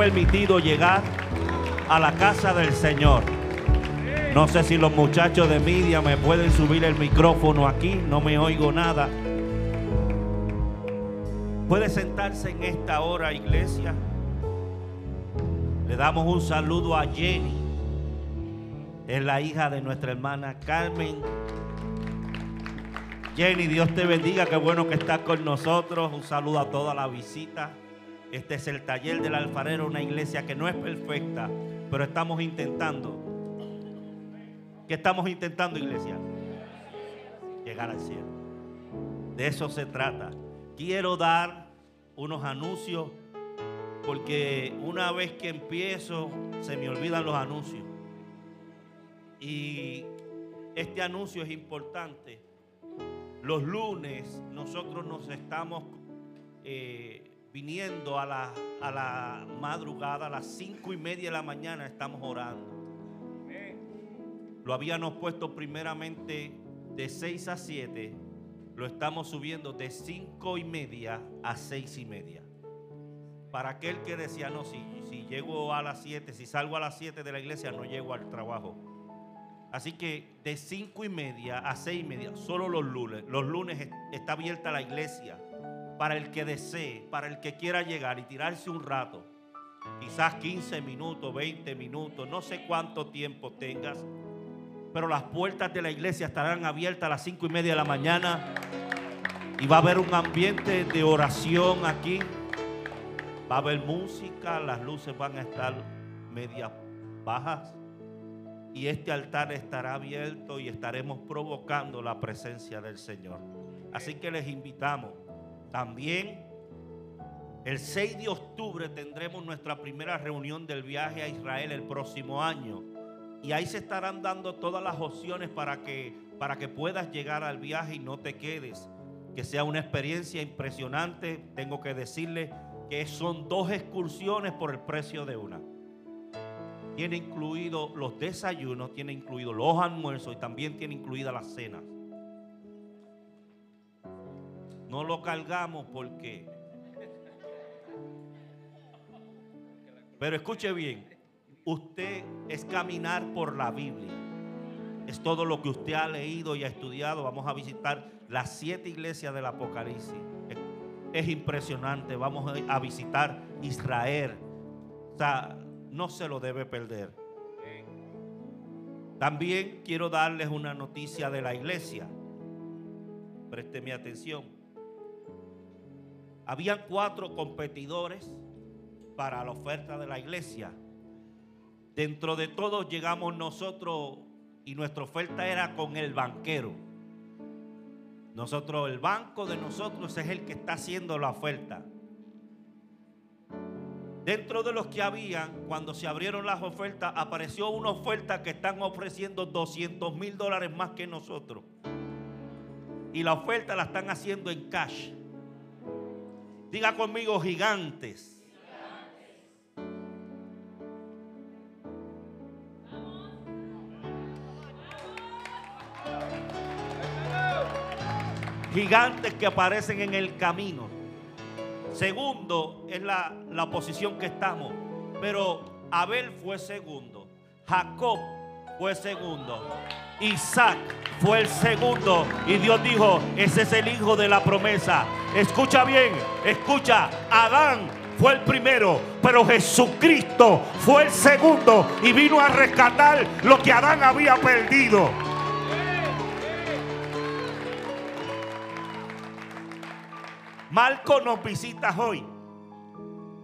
permitido llegar a la casa del Señor. No sé si los muchachos de media me pueden subir el micrófono aquí, no me oigo nada. Puede sentarse en esta hora, iglesia. Le damos un saludo a Jenny. Es la hija de nuestra hermana Carmen. Jenny, Dios te bendiga. Qué bueno que estás con nosotros. Un saludo a toda la visita. Este es el taller del alfarero, una iglesia que no es perfecta, pero estamos intentando. ¿Qué estamos intentando, iglesia? Llegar al cielo. De eso se trata. Quiero dar unos anuncios porque una vez que empiezo se me olvidan los anuncios. Y este anuncio es importante. Los lunes nosotros nos estamos eh, viniendo a la, a la madrugada, a las cinco y media de la mañana estamos orando. Lo habíamos puesto primeramente de 6 a 7, lo estamos subiendo de cinco y media a seis y media. Para aquel que decía, no, si, si llego a las 7, si salgo a las 7 de la iglesia, no llego al trabajo. Así que de cinco y media a seis y media, solo los lunes. Los lunes está abierta la iglesia para el que desee, para el que quiera llegar y tirarse un rato. Quizás 15 minutos, 20 minutos, no sé cuánto tiempo tengas. Pero las puertas de la iglesia estarán abiertas a las cinco y media de la mañana. Y va a haber un ambiente de oración aquí. Va a haber música, las luces van a estar medias bajas. Y este altar estará abierto y estaremos provocando la presencia del Señor. Así que les invitamos. También el 6 de octubre tendremos nuestra primera reunión del viaje a Israel el próximo año. Y ahí se estarán dando todas las opciones para que, para que puedas llegar al viaje y no te quedes. Que sea una experiencia impresionante. Tengo que decirle que son dos excursiones por el precio de una. Tiene incluido los desayunos, tiene incluido los almuerzos y también tiene incluida las cenas. No lo cargamos porque... Pero escuche bien, usted es caminar por la Biblia. Es todo lo que usted ha leído y ha estudiado. Vamos a visitar las siete iglesias del Apocalipsis. Es, impresionante. Vamos a visitar Israel. O sea, no se lo debe perder. También quiero darles una noticia de la iglesia. Présteme atención. Habían cuatro competidores para la oferta de la iglesia. Dentro de todos llegamos nosotros y nuestra oferta era con el banquero. Nosotros, el banco de nosotros es el que está haciendo la oferta. Dentro de los que habían, cuando se abrieron las ofertas, apareció una oferta que están ofreciendo 200 mil dólares más que nosotros. Y la oferta la están haciendo en cash. Diga conmigo gigantes. gigantes que aparecen en el camino. Segundo es la, la posición que estamos. Pero Abel fue segundo. Jacob fue segundo. Isaac fue el segundo. Y Dios dijo, ese es el hijo de la promesa. Escucha bien, escucha. Adán fue el primero, pero Jesucristo fue el segundo y vino a rescatar lo que Adán había perdido. Marco nos visita hoy.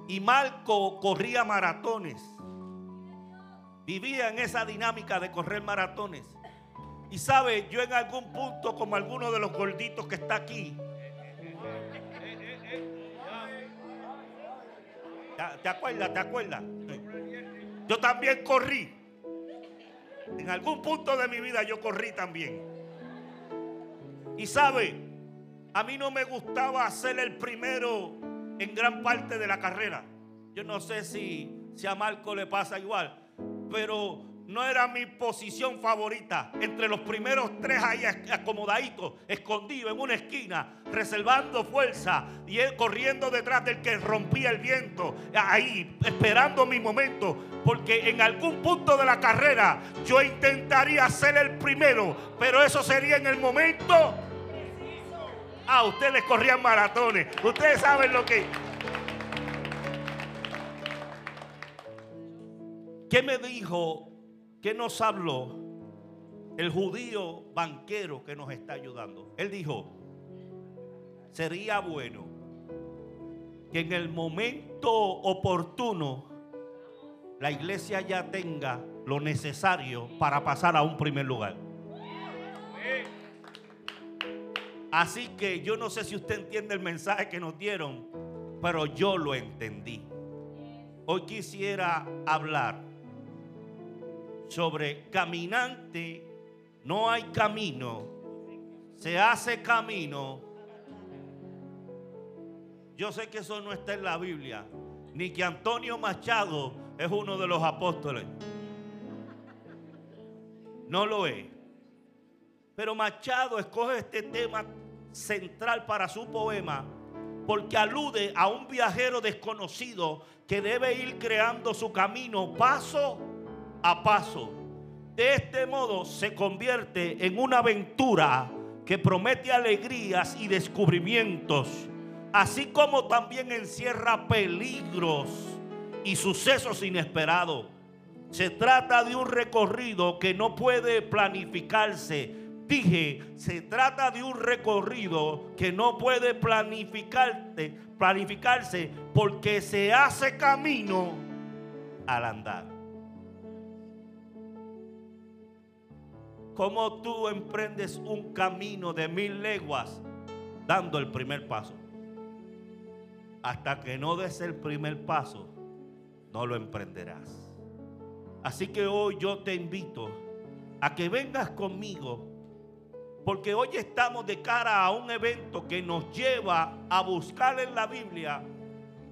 Y Marco corría maratones. Vivía en esa dinámica de correr maratones. Y sabe, yo en algún punto, como alguno de los gorditos que está aquí, ¿te acuerdas? ¿Te acuerdas? Yo también corrí. En algún punto de mi vida yo corrí también. Y sabe, a mí no me gustaba ser el primero en gran parte de la carrera. Yo no sé si, si a Marco le pasa igual, pero no era mi posición favorita. Entre los primeros tres ahí acomodaditos, escondido en una esquina, reservando fuerza y corriendo detrás del que rompía el viento, ahí esperando mi momento, porque en algún punto de la carrera yo intentaría ser el primero, pero eso sería en el momento. Ah, ustedes corrían maratones, ustedes saben lo que... ¿Qué me dijo ¿Qué nos habló el judío banquero que nos está ayudando? Él dijo, sería bueno que en el momento oportuno la iglesia ya tenga lo necesario para pasar a un primer lugar. Así que yo no sé si usted entiende el mensaje que nos dieron, pero yo lo entendí. Hoy quisiera hablar sobre caminante, no hay camino, se hace camino. Yo sé que eso no está en la Biblia, ni que Antonio Machado es uno de los apóstoles. No lo es. Pero Machado escoge este tema central para su poema porque alude a un viajero desconocido que debe ir creando su camino paso a paso. De este modo se convierte en una aventura que promete alegrías y descubrimientos, así como también encierra peligros y sucesos inesperados. Se trata de un recorrido que no puede planificarse. Dije, se trata de un recorrido que no puede planificarse, planificarse porque se hace camino al andar. ¿Cómo tú emprendes un camino de mil leguas dando el primer paso? Hasta que no des el primer paso, no lo emprenderás. Así que hoy yo te invito a que vengas conmigo, porque hoy estamos de cara a un evento que nos lleva a buscar en la Biblia,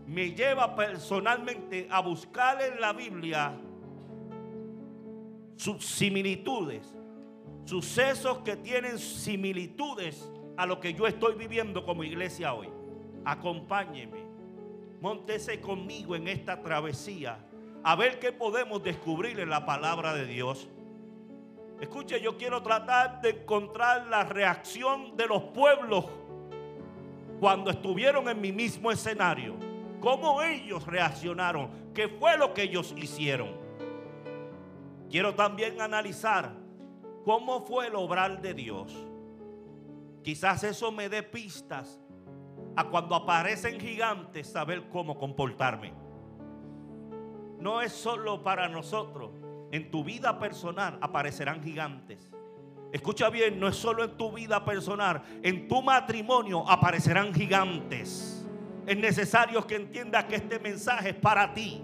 me lleva personalmente a buscar en la Biblia sus similitudes sucesos que tienen similitudes a lo que yo estoy viviendo como iglesia hoy. Acompáñeme, montese conmigo en esta travesía a ver qué podemos descubrir en la palabra de Dios. Escuche, yo quiero tratar de encontrar la reacción de los pueblos cuando estuvieron en mi mismo escenario. Cómo ellos reaccionaron, qué fue lo que ellos hicieron. Quiero también analizar cómo fue el obrar de Dios. Quizás eso me dé pistas a cuando aparecen gigantes saber cómo comportarme. No es solo para nosotros. En tu vida personal aparecerán gigantes. Escucha bien, no es solo en tu vida personal, en tu matrimonio aparecerán gigantes. Es necesario que entiendas que este mensaje es para ti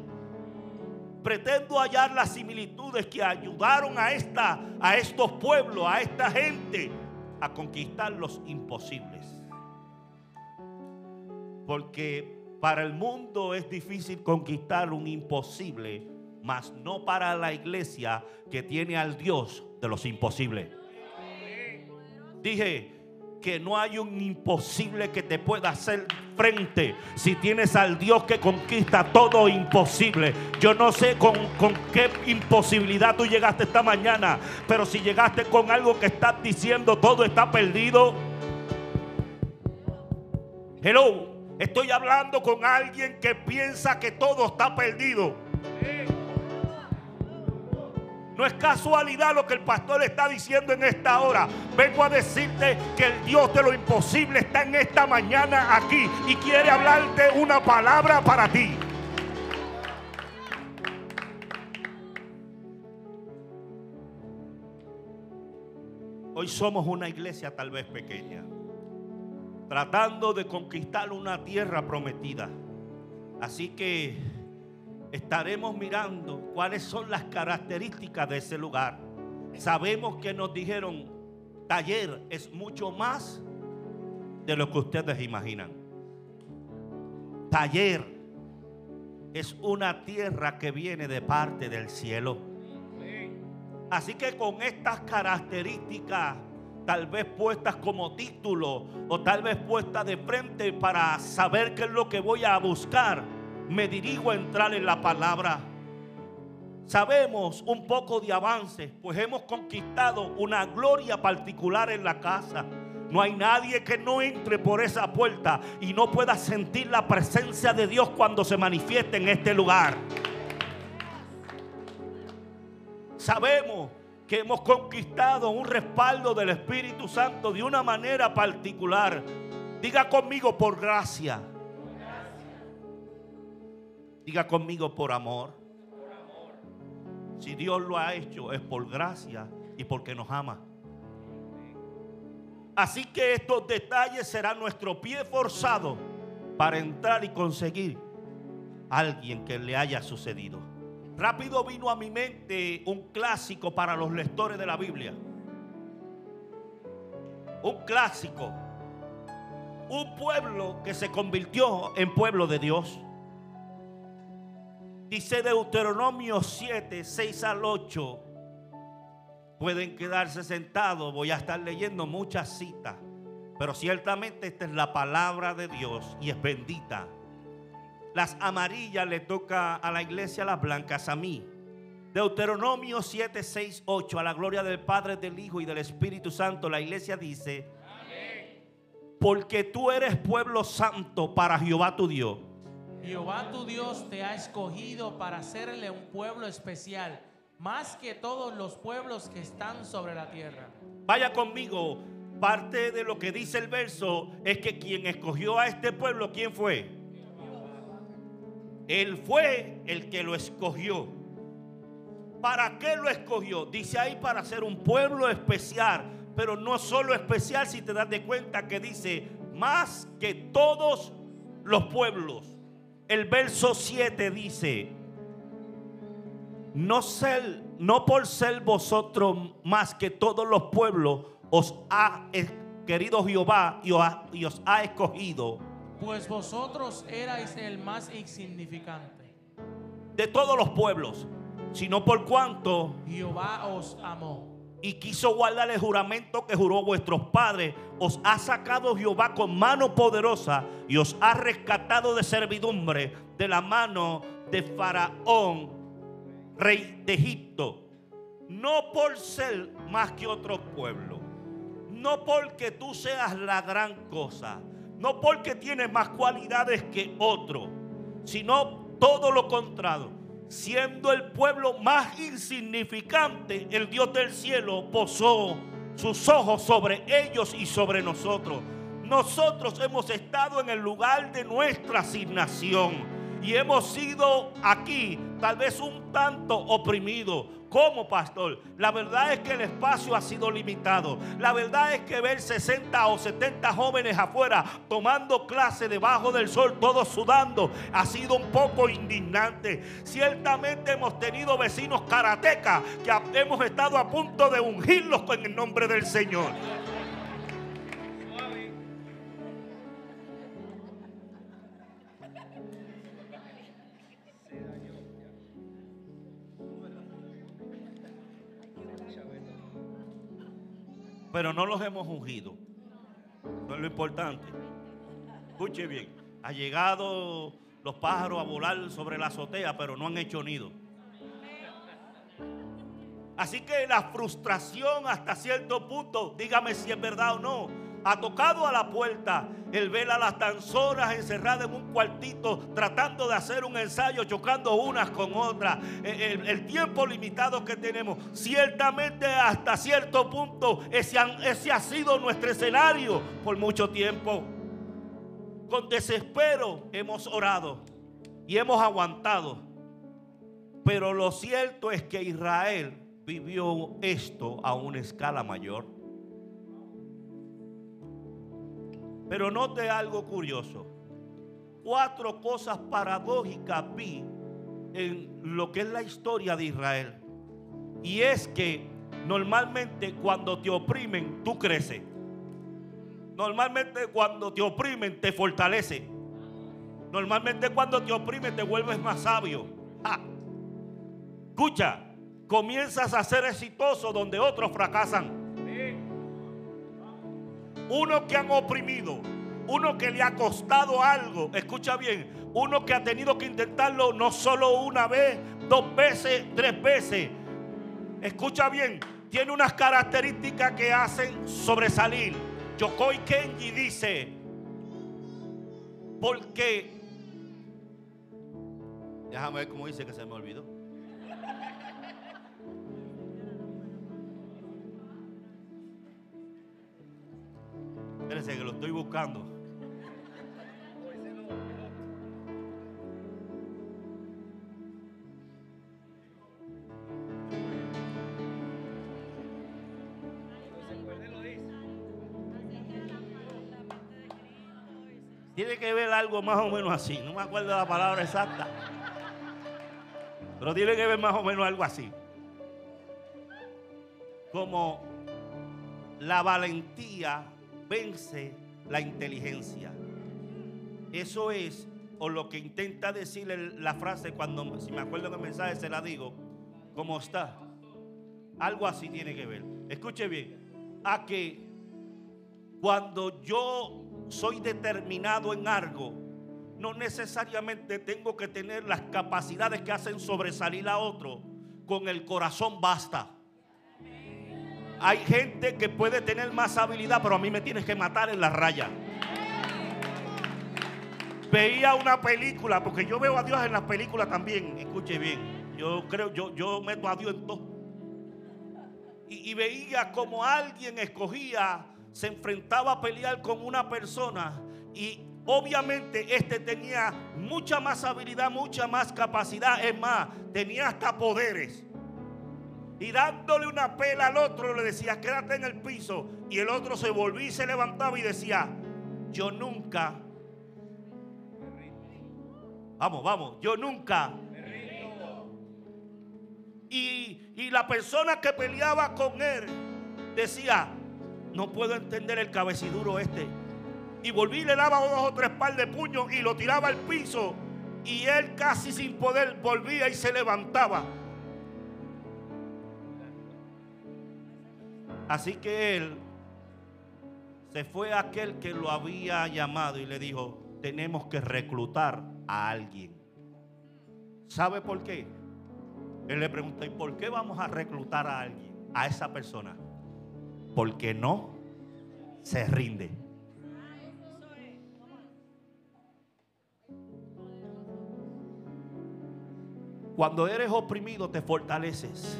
pretendo hallar las similitudes que ayudaron a, esta, a estos pueblos, a esta gente, a conquistar los imposibles. Porque para el mundo es difícil conquistar un imposible, mas no para la iglesia que tiene al Dios de los imposibles. Dije, que no hay un imposible que te pueda hacer frente si tienes al Dios que conquista todo imposible. Yo no sé con, con, qué imposibilidad tú llegaste esta mañana, pero si llegaste con algo que estás diciendo todo está perdido. Hello, estoy hablando con alguien que piensa que todo está perdido. No es casualidad lo que el pastor está diciendo en esta hora. Vengo a decirte que el Dios de lo imposible está en esta mañana aquí y quiere hablarte una palabra para ti. Hoy somos una iglesia tal vez pequeña, tratando de conquistar una tierra prometida. Así que estaremos mirando cuáles son las características de ese lugar. Sabemos que nos dijeron, taller es mucho más de lo que ustedes imaginan. Taller es una tierra que viene de parte del cielo. Así que con estas características, tal vez puestas como título o tal vez puestas de frente para saber qué es lo que voy a buscar, me dirijo a entrar en la palabra. Sabemos un poco de avance, pues hemos conquistado una gloria particular en la casa. No hay nadie que no entre por esa puerta y no pueda sentir la presencia de Dios cuando se manifieste en este lugar. Sabemos que hemos conquistado un respaldo del Espíritu Santo de una manera particular. Diga conmigo por gracia. Diga conmigo por amor. Si Dios lo ha hecho es por gracia y porque nos ama. Así que estos detalles serán nuestro pie forzado para entrar y conseguir a alguien que le haya sucedido. Rápido vino a mi mente un clásico para los lectores de la Biblia. Un clásico. Un pueblo que se convirtió en pueblo de Dios. Dice Deuteronomio 7, 6 al 8 Pueden quedarse sentados, voy a estar leyendo muchas citas, pero ciertamente esta es la palabra de Dios y es bendita. Las amarillas le toca a la iglesia, las blancas a mí. Deuteronomio 7, 6, 8, a la gloria del Padre, del Hijo y del Espíritu Santo, la iglesia dice, porque tú eres pueblo santo para Jehová tu Dios. Jehová tu Dios te ha escogido para hacerle un pueblo especial más que todos los pueblos que están sobre la tierra. Vaya conmigo, parte de lo que dice el verso es que quien escogió a este pueblo, ¿quién fue? Él fue el que lo escogió. ¿Para qué lo escogió? Dice ahí para ser un pueblo especial, pero no solo especial si te das de cuenta que dice más que todos los pueblos. El verso 7 dice, no, ser, no por ser vosotros más que todos los pueblos, os ha querido Jehová y os ha, escogido. Pues vosotros erais el más insignificante. De todos los pueblos, sino por cuanto Jehová os amó. Y quiso guardar el juramento que juró vuestros padres. Os ha sacado Jehová con mano poderosa y os ha rescatado de servidumbre de la mano de Faraón rey de Egipto, no por ser más que otro pueblo, no porque tú seas la gran cosa, no porque tienes más cualidades que otro, sino todo lo contrario. Siendo el pueblo más insignificante, el Dios del cielo posó sus ojos sobre ellos y sobre nosotros. Nosotros hemos estado en el lugar de nuestra asignación y hemos sido aquí tal vez un tanto oprimidos. Como pastor? La verdad es que el espacio ha sido limitado. La verdad es que ver 60 o 70 jóvenes afuera tomando clase debajo del sol, todos sudando, ha sido un poco indignante. Ciertamente hemos tenido vecinos karatecas que hemos estado a punto de ungirlos con el nombre del Señor. Pero no los hemos ungido. Eso es lo importante. Escuche bien, ha llegado los pájaros a volar sobre la azotea, pero no han hecho nido. Así que la frustración hasta cierto punto, dígame si es verdad o no, ha tocado a la puerta. El ver a las danzoras encerradas en un cuartito tratando de hacer un ensayo, chocando unas con otras. El, el tiempo limitado que tenemos. Ciertamente hasta cierto punto ese, ese ha sido nuestro escenario por mucho tiempo. Con desespero hemos orado y hemos aguantado. Pero lo cierto es que Israel vivió esto a una escala mayor. Pero note algo curioso. Cuatro cosas paradójicas vi en lo que es la historia de Israel. Y es que normalmente cuando te oprimen, tú creces. Normalmente cuando te oprimen, te fortalece. Normalmente cuando te oprimen, te vuelves más sabio. Escucha, comienzas a ser exitoso donde otros fracasan. Uno que han oprimido, uno que le ha costado algo, escucha bien, uno que ha tenido que intentarlo no solo una vez, dos veces, tres veces. Escucha bien, tiene unas características que hacen sobresalir. Yokoi Kenji dice, porque, déjame ver cómo dice que se me olvidó. Espérense que lo estoy buscando. Tiene que ver algo más o menos así. No me acuerdo la palabra exacta. Pero tiene que ver más o menos algo así. Como la valentía vence la inteligencia. Eso es, o lo que intenta decir la frase cuando, si me acuerdo el mensaje, se la digo, ¿cómo está? Algo así tiene que ver. Escuche bien, a que cuando yo soy determinado en algo, no necesariamente tengo que tener las capacidades que hacen sobresalir a otro. Con el corazón basta. Hay gente que puede tener más habilidad, pero a mí me tienes que matar en la raya. Veía una película, porque yo veo a Dios en las películas también. Escuche bien. Yo creo, yo, yo meto a Dios en todo. Y, veía como alguien escogía se enfrentaba a pelear con una persona y obviamente este tenía mucha más habilidad, mucha más capacidad, es más, tenía hasta poderes. Y dándole una pela al otro le decía, quédate en el piso. Y el otro se volvía y se levantaba y decía, yo nunca. Vamos, vamos, yo nunca. Y, y la persona que peleaba con él decía, no puedo entender el cabeciduro este. Y volví y le daba dos o tres par de puños y lo tiraba al piso. Y él casi sin poder volvía y se levantaba. Así que él se fue a aquel que lo había llamado y le dijo, tenemos que reclutar a alguien. ¿Sabe por qué? Él le preguntó, ¿y por qué vamos a reclutar a alguien? A esa persona porque no se rinde. Cuando eres oprimido te fortaleces.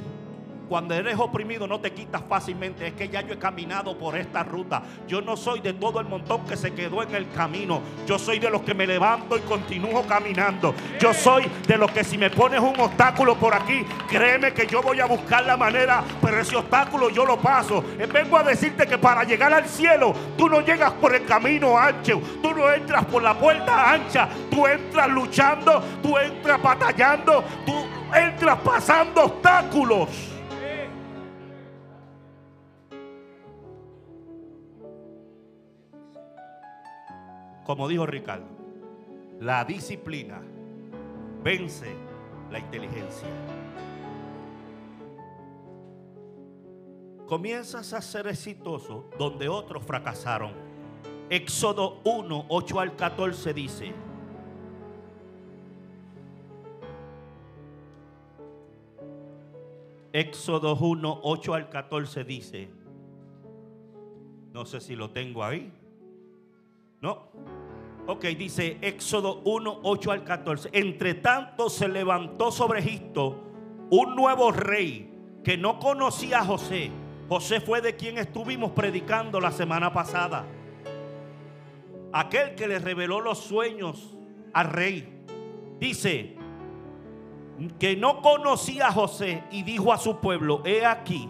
Cuando eres oprimido no te quitas fácilmente. Es que ya yo he caminado por esta ruta. Yo no soy de todo el montón que se quedó en el camino. Yo soy de los que me levanto y continúo caminando. Yo soy de los que si me pones un obstáculo por aquí, créeme que yo voy a buscar la manera. Pero ese obstáculo yo lo paso. Eh, vengo a decirte que para llegar al cielo, tú no llegas por el camino ancho. Tú no entras por la puerta ancha. Tú entras luchando. Tú entras batallando. Tú entras pasando obstáculos. Como dijo Ricardo, la disciplina vence la inteligencia. Comienzas a ser exitoso donde otros fracasaron. Éxodo 1, 8 al 14 dice, Éxodo 1, 8 al 14 dice, no sé si lo tengo ahí. No. Ok, dice Éxodo 1, 8 al 14. Entre tanto se levantó sobre Egipto un nuevo rey que no conocía a José. José fue de quien estuvimos predicando la semana pasada. Aquel que le reveló los sueños al rey. Dice que no conocía a José y dijo a su pueblo, he aquí,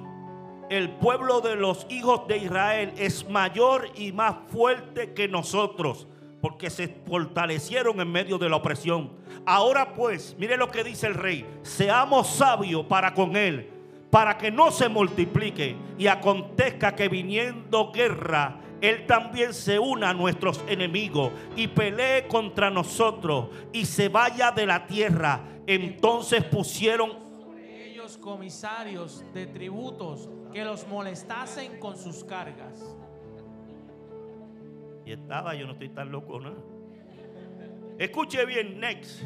el pueblo de los hijos de Israel es mayor y más fuerte que nosotros, porque se fortalecieron en medio de la opresión. Ahora pues, mire lo que dice el rey, seamos sabios para con él, para que no se multiplique y acontezca que viniendo guerra, él también se una a nuestros enemigos y pelee contra nosotros y se vaya de la tierra. Entonces pusieron los comisarios de tributos que los molestasen con sus cargas. Y estaba, yo no estoy tan loco, ¿no? Escuche bien, next.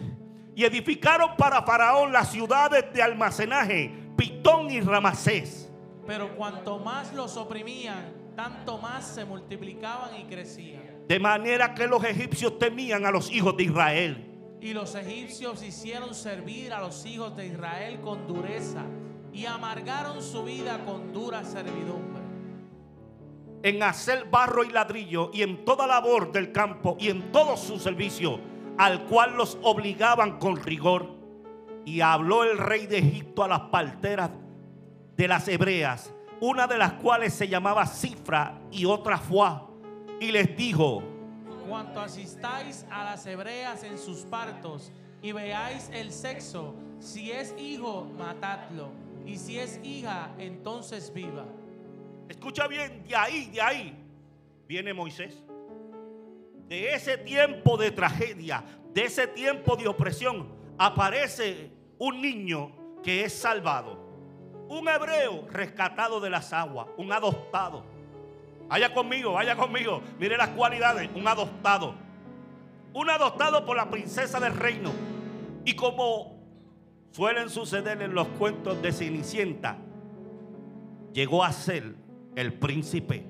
Y edificaron para Faraón las ciudades de almacenaje, Pitón y Ramasés. Pero cuanto más los oprimían, tanto más se multiplicaban y crecían. De manera que los egipcios temían a los hijos de Israel. Y los egipcios hicieron servir a los hijos de Israel con dureza y amargaron su vida con dura servidumbre. En hacer barro y ladrillo y en toda labor del campo y en todo su servicio, al cual los obligaban con rigor. Y habló el rey de Egipto a las parteras de las hebreas, una de las cuales se llamaba Cifra y otra Fuá, y les dijo, Cuanto asistáis a las hebreas en sus partos y veáis el sexo, si es hijo, matadlo, y si es hija, entonces viva. Escucha bien, de ahí, de ahí, viene Moisés. De ese tiempo de tragedia, de ese tiempo de opresión, aparece un niño que es salvado. Un hebreo rescatado de las aguas, un adoptado. Vaya conmigo, vaya conmigo. Mire las cualidades, un adoptado. Un adoptado por la princesa del reino. Y como suelen suceder en los cuentos de Cenicienta, llegó a ser el príncipe.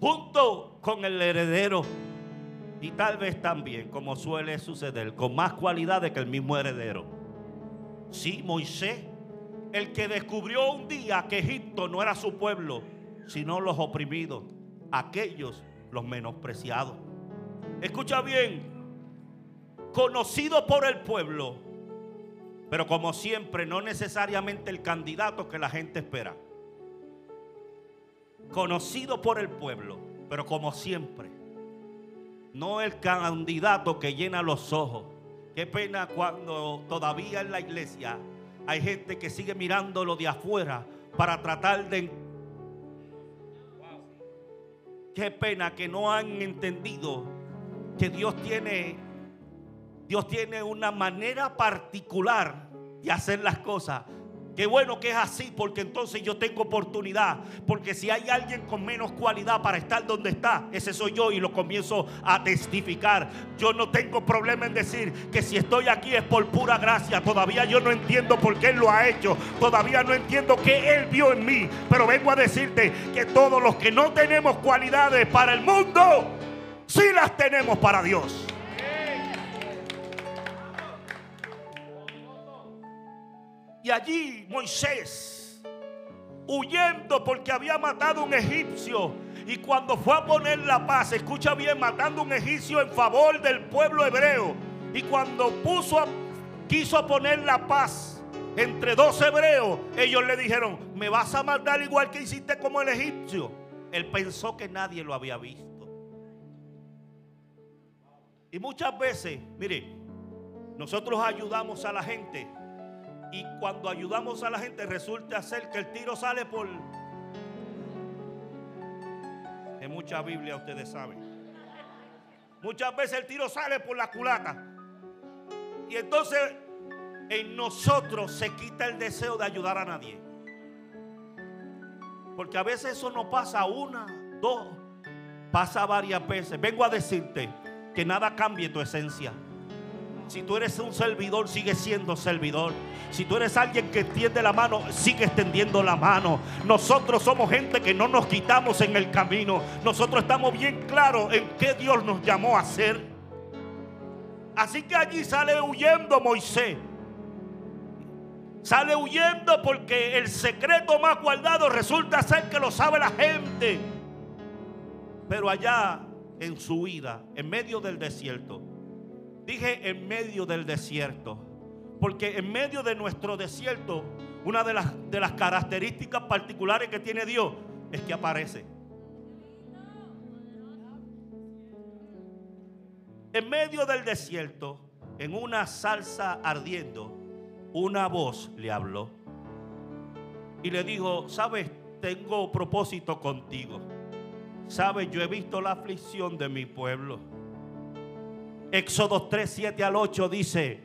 Junto con el heredero. Y tal vez también, como suele suceder, con más cualidades que el mismo heredero. Sí, Moisés, el que descubrió un día que Egipto no era su pueblo, sino los oprimidos, aquellos los menospreciados. Escucha bien, conocido por el pueblo, pero como siempre, no necesariamente el candidato que la gente espera. Conocido por el pueblo, pero como siempre, no el candidato que llena los ojos. Qué pena cuando todavía en la iglesia hay gente que sigue mirándolo de afuera para tratar de... Qué pena que no han entendido que Dios tiene, Dios tiene una manera particular de hacer las cosas. Qué bueno que es así, porque entonces yo tengo oportunidad. Porque si hay alguien con menos cualidad para estar donde está, ese soy yo y lo comienzo a testificar. Yo no tengo problema en decir que si estoy aquí es por pura gracia. Todavía yo no entiendo por qué Él lo ha hecho. Todavía no entiendo qué Él vio en mí. Pero vengo a decirte que todos los que no tenemos cualidades para el mundo, sí las tenemos para Dios. Y allí Moisés, huyendo porque había matado un egipcio, y cuando fue a poner la paz, escucha bien, matando a un egipcio en favor del pueblo hebreo, y cuando puso a- quiso poner la paz entre dos hebreos, ellos le dijeron, me vas a matar igual que hiciste como el egipcio. Él pensó que nadie lo había visto. Y muchas veces, mire, nosotros ayudamos a la gente y cuando ayudamos a la gente resulta ser que el tiro sale por... De mucha Biblia ustedes saben. Muchas veces el tiro sale por la culata. Y entonces en nosotros se quita el deseo de ayudar a nadie. Porque a veces eso no pasa una, dos, pasa varias veces. Vengo a decirte que nada cambie tu esencia. Si tú eres un servidor, sigue siendo servidor. Si tú eres alguien que extiende la mano, sigue extendiendo la mano. Nosotros somos gente que no nos quitamos en el camino. Nosotros estamos bien claros en qué Dios nos llamó a hacer. Así que allí sale huyendo Moisés. Sale huyendo porque el secreto más guardado resulta ser que lo sabe la gente. Pero allá en su vida, en medio del desierto, Dije en medio del desierto. Porque en medio de nuestro desierto, una de las, de las características particulares que tiene Dios es que aparece. En medio del desierto, en una salsa ardiendo, una voz le habló. Y le dijo, sabes, tengo propósito contigo. Sabes, yo he visto la aflicción de mi pueblo. Éxodo 3, 7 al 8 dice,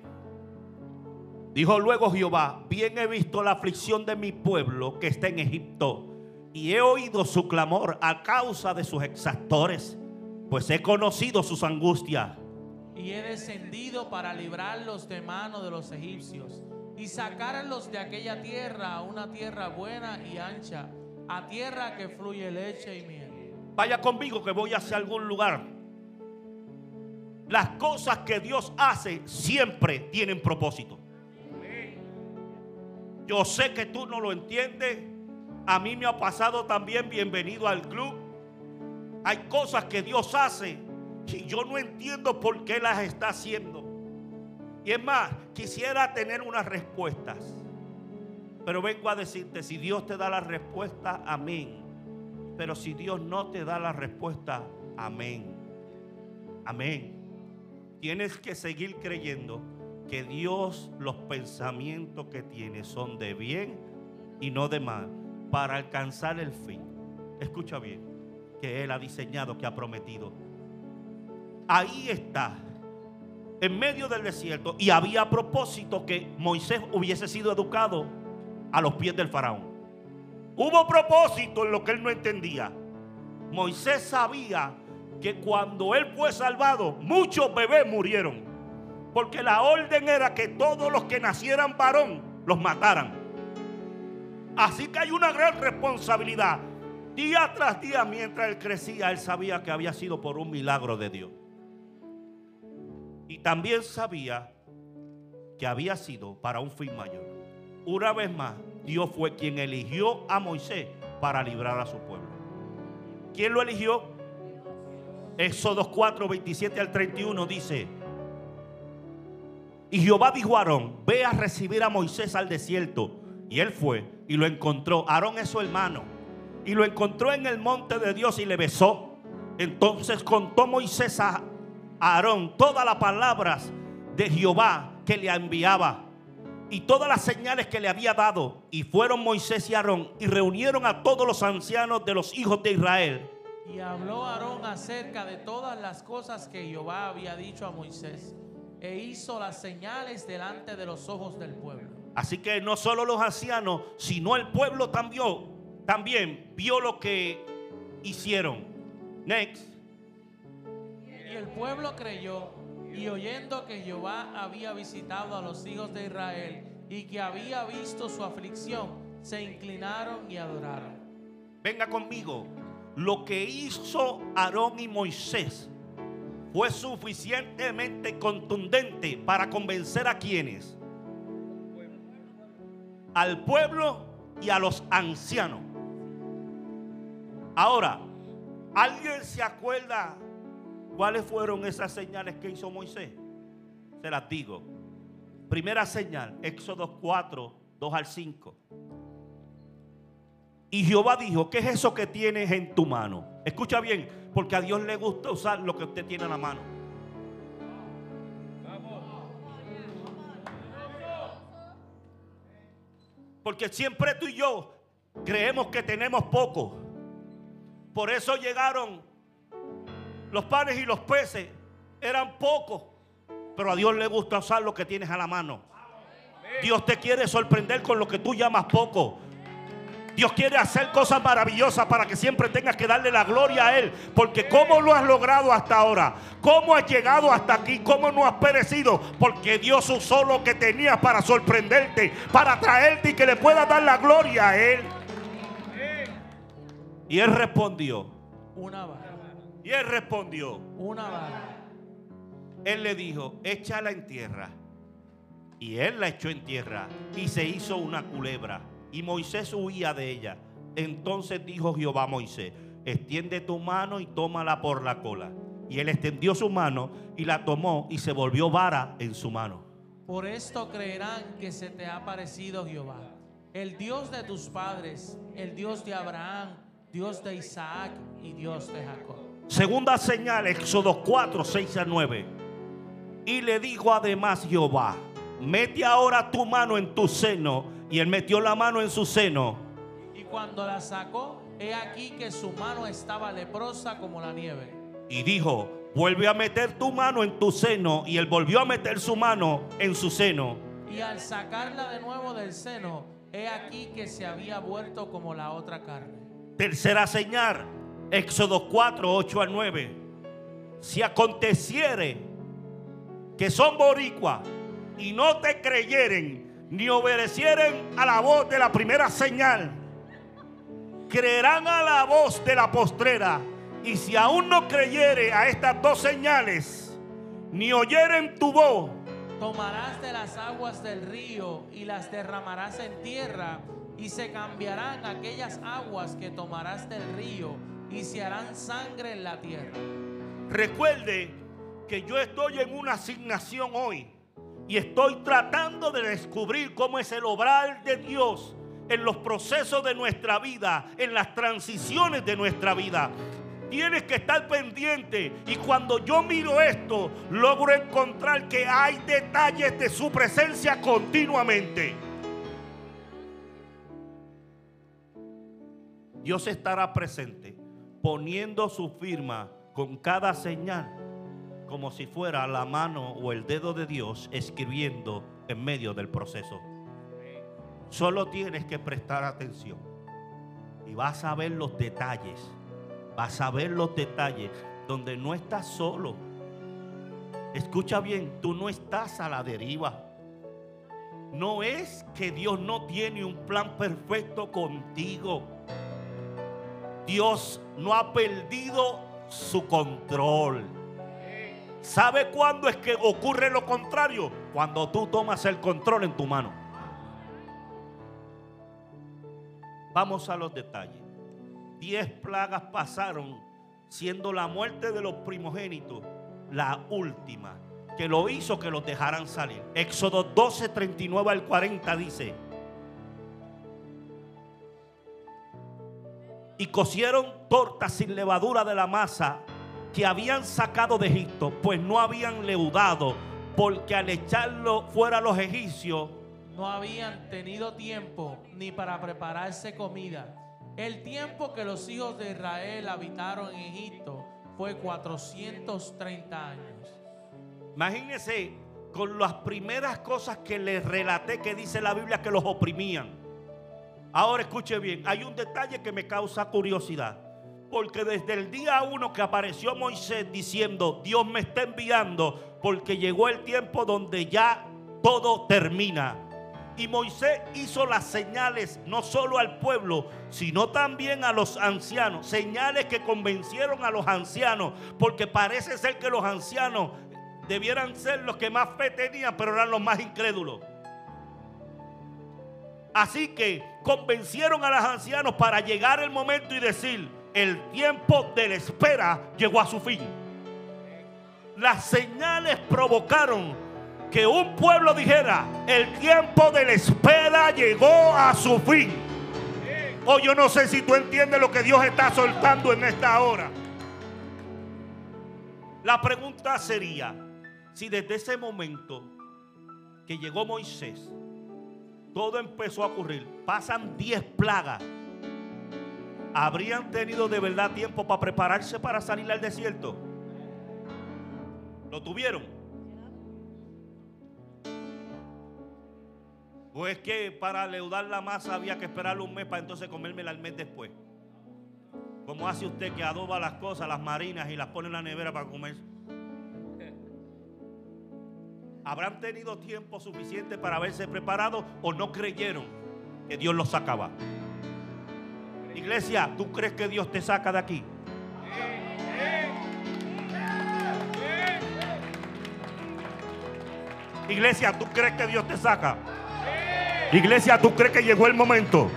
Dijo luego Jehová, bien he visto la aflicción de mi pueblo que está en Egipto, y he oído su clamor a causa de sus exactores, pues he conocido sus angustias. Y he descendido para librarlos de mano de los egipcios y sacarlos de aquella tierra a una tierra buena y ancha, a tierra que fluye leche y miel. Vaya conmigo que voy hacia algún lugar. Las cosas que Dios hace siempre tienen propósito. Yo sé que tú no lo entiendes. A mí me ha pasado también. Bienvenido al club. Hay cosas que Dios hace y yo no entiendo por qué las está haciendo. Y es más, quisiera tener unas respuestas. Pero vengo a decirte, si Dios te da la respuesta, amén. Pero si Dios no te da la respuesta, amén. Amén. Tienes que seguir creyendo que Dios los pensamientos que tiene son de bien y no de mal para alcanzar el fin. Escucha bien, que Él ha diseñado, que ha prometido. Ahí está, en medio del desierto, y había propósito que Moisés hubiese sido educado a los pies del faraón. Hubo propósito en lo que él no entendía. Moisés sabía que cuando él fue salvado, muchos bebés murieron. Porque la orden era que todos los que nacieran varón los mataran. Así que hay una gran responsabilidad. Día tras día, mientras él crecía, él sabía que había sido por un milagro de Dios. Y también sabía que había sido para un fin mayor. Una vez más, Dios fue quien eligió a Moisés para librar a su pueblo. ¿Quién lo eligió? Éxodo 4, 27 al 31 dice, y Jehová dijo a Aarón, ve a recibir a Moisés al desierto. Y él fue y lo encontró. Aarón es su hermano. Y lo encontró en el monte de Dios y le besó. Entonces contó Moisés a Aarón todas las palabras de Jehová que le enviaba y todas las señales que le había dado. Y fueron Moisés y Aarón y reunieron a todos los ancianos de los hijos de Israel. Y habló Aarón acerca de todas las cosas que Jehová había dicho a Moisés e hizo las señales delante de los ojos del pueblo. Así que no solo los ancianos, sino el pueblo también, también vio lo que hicieron. Next. Y el pueblo creyó y oyendo que Jehová había visitado a los hijos de Israel y que había visto su aflicción, se inclinaron y adoraron. Venga conmigo. Lo que hizo Aarón y Moisés fue suficientemente contundente para convencer a quienes, al pueblo y a los ancianos. Ahora, ¿alguien se acuerda cuáles fueron esas señales que hizo Moisés? Se las digo. Primera señal, Éxodo 4, 2 al 5. Y Jehová dijo, ¿qué es eso que tienes en tu mano? Escucha bien, porque a Dios le gusta usar lo que usted tiene en la mano. Porque siempre tú y yo creemos que tenemos poco. Por eso llegaron los panes y los peces. Eran pocos. Pero a Dios le gusta usar lo que tienes a la mano. Dios te quiere sorprender con lo que tú llamas poco. Dios quiere hacer cosas maravillosas para que siempre tengas que darle la gloria a Él. Porque ¿cómo lo has logrado hasta ahora? ¿Cómo has llegado hasta aquí? ¿Cómo no has perecido? Porque Dios usó lo que tenías para sorprenderte, para traerte y que le puedas dar la gloria a Él. Y Él respondió. Una vara. Y Él respondió. Una vara. Él le dijo, échala en tierra. Y Él la echó en tierra. Y se hizo una culebra y Moisés huía de ella. Entonces dijo Jehová a Moisés, extiende tu mano y tómala por la cola. Y él extendió su mano y la tomó y se volvió vara en su mano. Por esto creerán que se te ha parecido Jehová, el Dios de tus padres, el Dios de Abraham, Dios de Isaac y Dios de Jacob. Segunda señal, Éxodo 4, 6 a 9. Y le dijo además Jehová, mete ahora tu mano en tu seno y él metió la mano en su seno. Y cuando la sacó, he aquí que su mano estaba leprosa como la nieve. Y dijo, vuelve a meter tu mano en tu seno. Y él volvió a meter su mano en su seno. Y al sacarla de nuevo del seno, he aquí que se había vuelto como la otra carne. Tercera señal, Éxodo 4, 8 al 9. Si aconteciere que son boricuas y no te creyeren ni obedecieren a la voz de la primera señal, creerán a la voz de la postrera. Y si aún no creyere a estas dos señales, ni oyeren tu voz, Tomarás de las aguas del río y las derramarás en tierra, y se cambiarán aquellas aguas que tomarás del río, y se harán sangre en la tierra. recuerde que yo estoy en una asignación hoy y estoy tratando de descubrir cómo es el obrar de Dios en los procesos de nuestra vida, en las transiciones de nuestra vida. Tienes que estar pendiente y cuando yo miro esto, logro encontrar que hay detalles de su presencia continuamente. Dios estará presente poniendo su firma con cada señal como si fuera la mano o el dedo de Dios escribiendo en medio del proceso. Solo tienes que prestar atención y vas a ver los detalles. Vas a ver los detalles donde no estás solo. Escucha bien, tú no estás a la deriva. No es que Dios no tiene un plan perfecto contigo. Dios no ha perdido su control. ¿Sabe cuándo es que ocurre lo contrario? Cuando tú tomas el control en tu mano. Vamos a los detalles. Diez plagas pasaron, siendo la muerte de los primogénitos la última, que lo hizo que los dejaran salir. Éxodo 12, 39 al 40 dice, y cocieron tortas sin levadura de la masa que habían sacado de Egipto, pues no habían leudado, porque al echarlo fuera los egipcios, No habían tenido tiempo ni para prepararse comida. El tiempo que los hijos de Israel habitaron en Egipto fue 430 años. imagínense con las primeras cosas que les relaté que dice la Biblia que los oprimían. Ahora escuche bien, hay un detalle que me causa curiosidad. Porque desde el día uno que apareció Moisés diciendo, Dios me está enviando, porque llegó el tiempo donde ya todo termina. Y Moisés hizo las señales no solo al pueblo, sino también a los ancianos. Señales que convencieron a los ancianos, porque parece ser que los ancianos debieran ser los que más fe tenían, pero eran los más incrédulos. Así que convencieron a los ancianos para llegar el momento y decir, el tiempo de la espera llegó a su fin. Las señales provocaron que un pueblo dijera, el tiempo de la espera llegó a su fin. O yo no sé si tú entiendes lo que Dios está soltando en esta hora. La pregunta sería, si desde ese momento que llegó Moisés, todo empezó a ocurrir, pasan 10 plagas, ¿habrían tenido de verdad tiempo para prepararse para salir al desierto? ¿Lo tuvieron? ¿O es que para leudar la masa había que esperarle un mes para entonces comérmela el mes después? ¿Cómo hace usted que adoba las cosas, las marinas y las pone en la nevera para comer? ¿Habrán tenido tiempo suficiente para haberse preparado o no creyeron que Dios los sacaba? Iglesia, ¿tú crees que Dios te saca de aquí? Iglesia, ¿tú crees que Dios te saca? Iglesia, ¿tú crees que llegó el momento?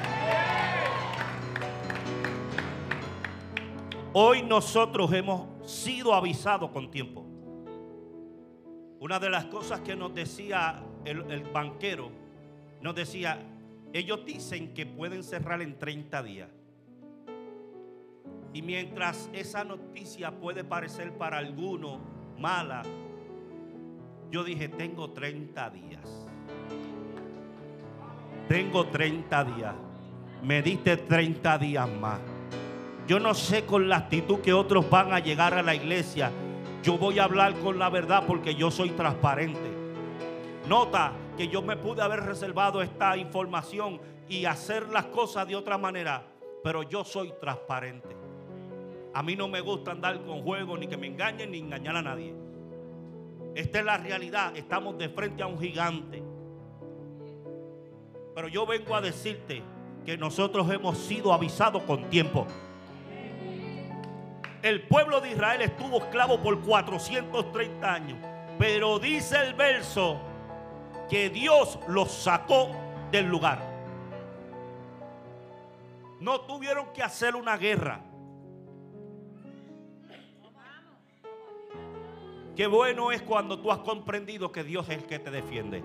Hoy nosotros hemos sido avisados con tiempo. Una de las cosas que nos decía el, el banquero, nos decía, ellos dicen que pueden cerrar en 30 días. Y mientras esa noticia puede parecer para alguno mala, yo dije, tengo 30 días. Tengo 30 días. Me diste 30 días más. Yo no sé con la actitud que otros van a llegar a la iglesia. Yo voy a hablar con la verdad porque yo soy transparente. Nota que yo me pude haber reservado esta información y hacer las cosas de otra manera, pero yo soy transparente. A mí no me gusta andar con juegos, ni que me engañen, ni engañar a nadie. Esta es la realidad. Estamos de frente a un gigante. Pero yo vengo a decirte que nosotros hemos sido avisados con tiempo. El pueblo de Israel estuvo esclavo por 430 años. Pero dice el verso que Dios los sacó del lugar. No tuvieron que hacer una guerra. Qué bueno es cuando tú has comprendido que Dios es el que te defiende.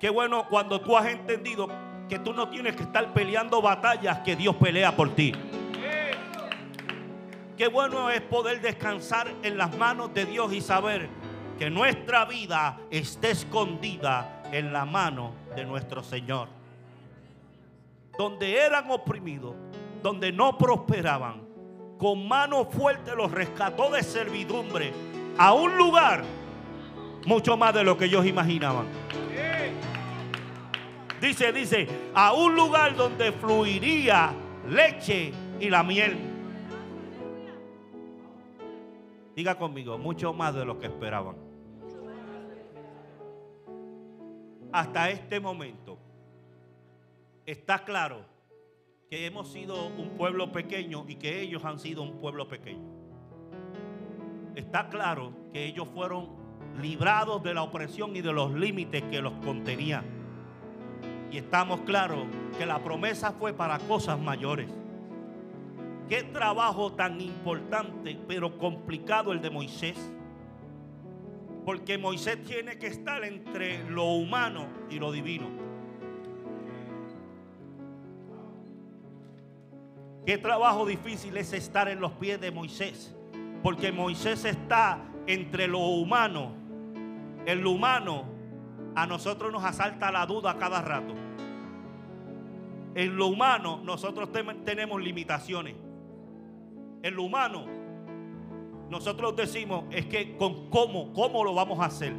Qué bueno cuando tú has entendido que tú no tienes que estar peleando batallas, que Dios pelea por ti. Qué bueno es poder descansar en las manos de Dios y saber que nuestra vida esté escondida en la mano de nuestro Señor. Donde eran oprimidos, donde no prosperaban, con mano fuerte los rescató de servidumbre a un lugar mucho más de lo que ellos imaginaban. Dice, dice, a un lugar donde fluiría leche y la miel. Diga conmigo, mucho más de lo que esperaban. Hasta este momento está claro que hemos sido un pueblo pequeño y que ellos han sido un pueblo pequeño. Está claro que ellos fueron librados de la opresión y de los límites que los contenían. Y estamos claros que la promesa fue para cosas mayores. Qué trabajo tan importante pero complicado el de Moisés. Porque Moisés tiene que estar entre lo humano y lo divino. Qué trabajo difícil es estar en los pies de Moisés. Porque Moisés está entre lo humano. En lo humano a nosotros nos asalta la duda cada rato. En lo humano nosotros tenemos limitaciones. En lo humano nosotros decimos es que con cómo, cómo lo vamos a hacer.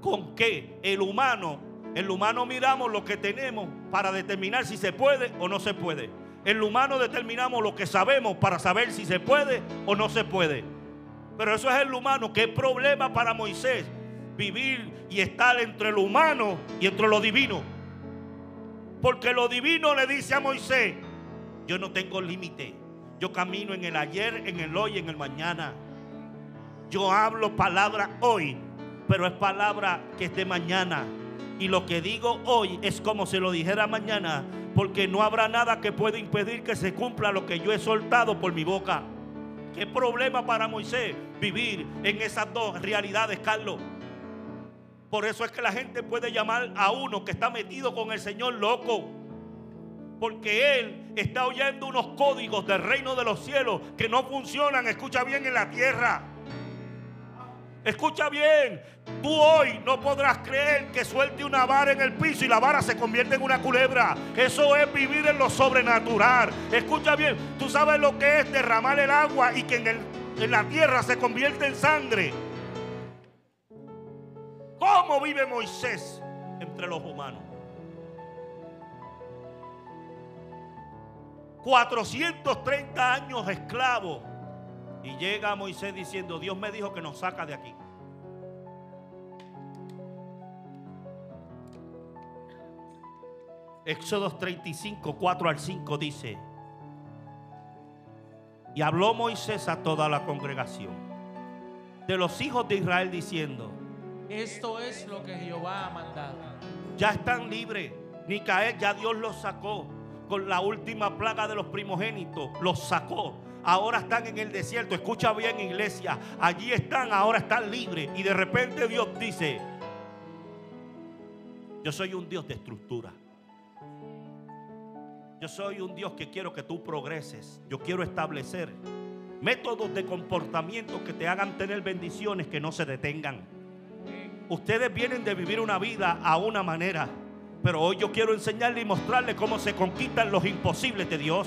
¿Con qué? El humano, el humano miramos lo que tenemos para determinar si se puede o no se puede. En lo humano determinamos lo que sabemos para saber si se puede o no se puede. Pero eso es el humano. ¿Qué problema para Moisés? Vivir y estar entre lo humano y entre lo divino. Porque lo divino le dice a Moisés, yo no tengo límite. Yo camino en el ayer, en el hoy, en el mañana. Yo hablo palabra hoy, pero es palabra que es de mañana. Y lo que digo hoy es como si lo dijera mañana porque no habrá nada que pueda impedir que se cumpla lo que yo he soltado por mi boca. ¿Qué problema para Moisés vivir en esas dos realidades, Carlos? Por eso es que la gente puede llamar a uno que está metido con el Señor loco. Porque Él está oyendo unos códigos del reino de los cielos que no funcionan, escucha bien, en la tierra. Escucha bien, tú hoy no podrás creer que suelte una vara en el piso y la vara se convierte en una culebra. Eso es vivir en lo sobrenatural. Escucha bien, tú sabes lo que es derramar el agua y que en, en la tierra se convierte en sangre. ¿Cómo vive Moisés entre los humanos? 430 años esclavo y llega Moisés diciendo, Dios me dijo que nos saca de aquí. Éxodo 35, 4 al 5 dice, y habló Moisés a toda la congregación de los hijos de Israel diciendo, esto es lo que Jehová ha mandado. Ya están libres, ni caer, ya Dios los sacó con la última plaga de los primogénitos, los sacó ahora están en el desierto. Escucha bien, iglesia. Allí están, ahora están libres. Y de repente Dios dice, yo soy un Dios de estructura. Yo soy un Dios que quiero que tú progreses. Yo quiero establecer métodos de comportamiento que te hagan tener bendiciones que no se detengan. Ustedes vienen de vivir una vida a una manera, pero hoy yo quiero enseñarle y mostrarle cómo se conquistan los imposibles de Dios.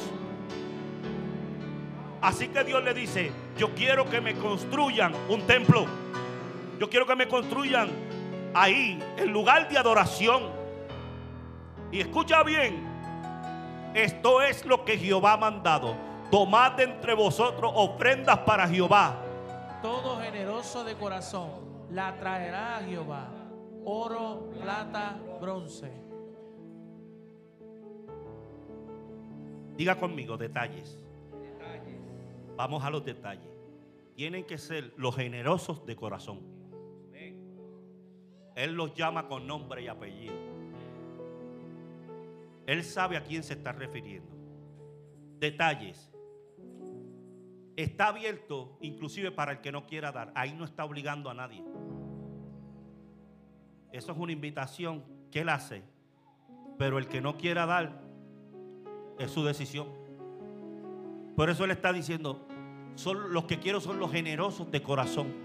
Así que Dios le dice, yo quiero que me construyan un templo. Yo quiero que me construyan ahí, el lugar de adoración. Y escucha bien, esto es lo que Jehová ha mandado. Tomad de entre vosotros ofrendas para Jehová. Todo generoso de corazón la traerá a Jehová. Oro, plata, bronce. Diga conmigo detalles. Vamos a los detalles. Tienen que ser los generosos de corazón. Él los llama con nombre y apellido. Él sabe a quién se está refiriendo. Detalles. Está abierto inclusive para el que no quiera dar. Ahí no está obligando a nadie. Eso es una invitación que él hace. Pero el que no quiera dar es su decisión. Por eso él está diciendo, son los que quiero son los generosos de corazón.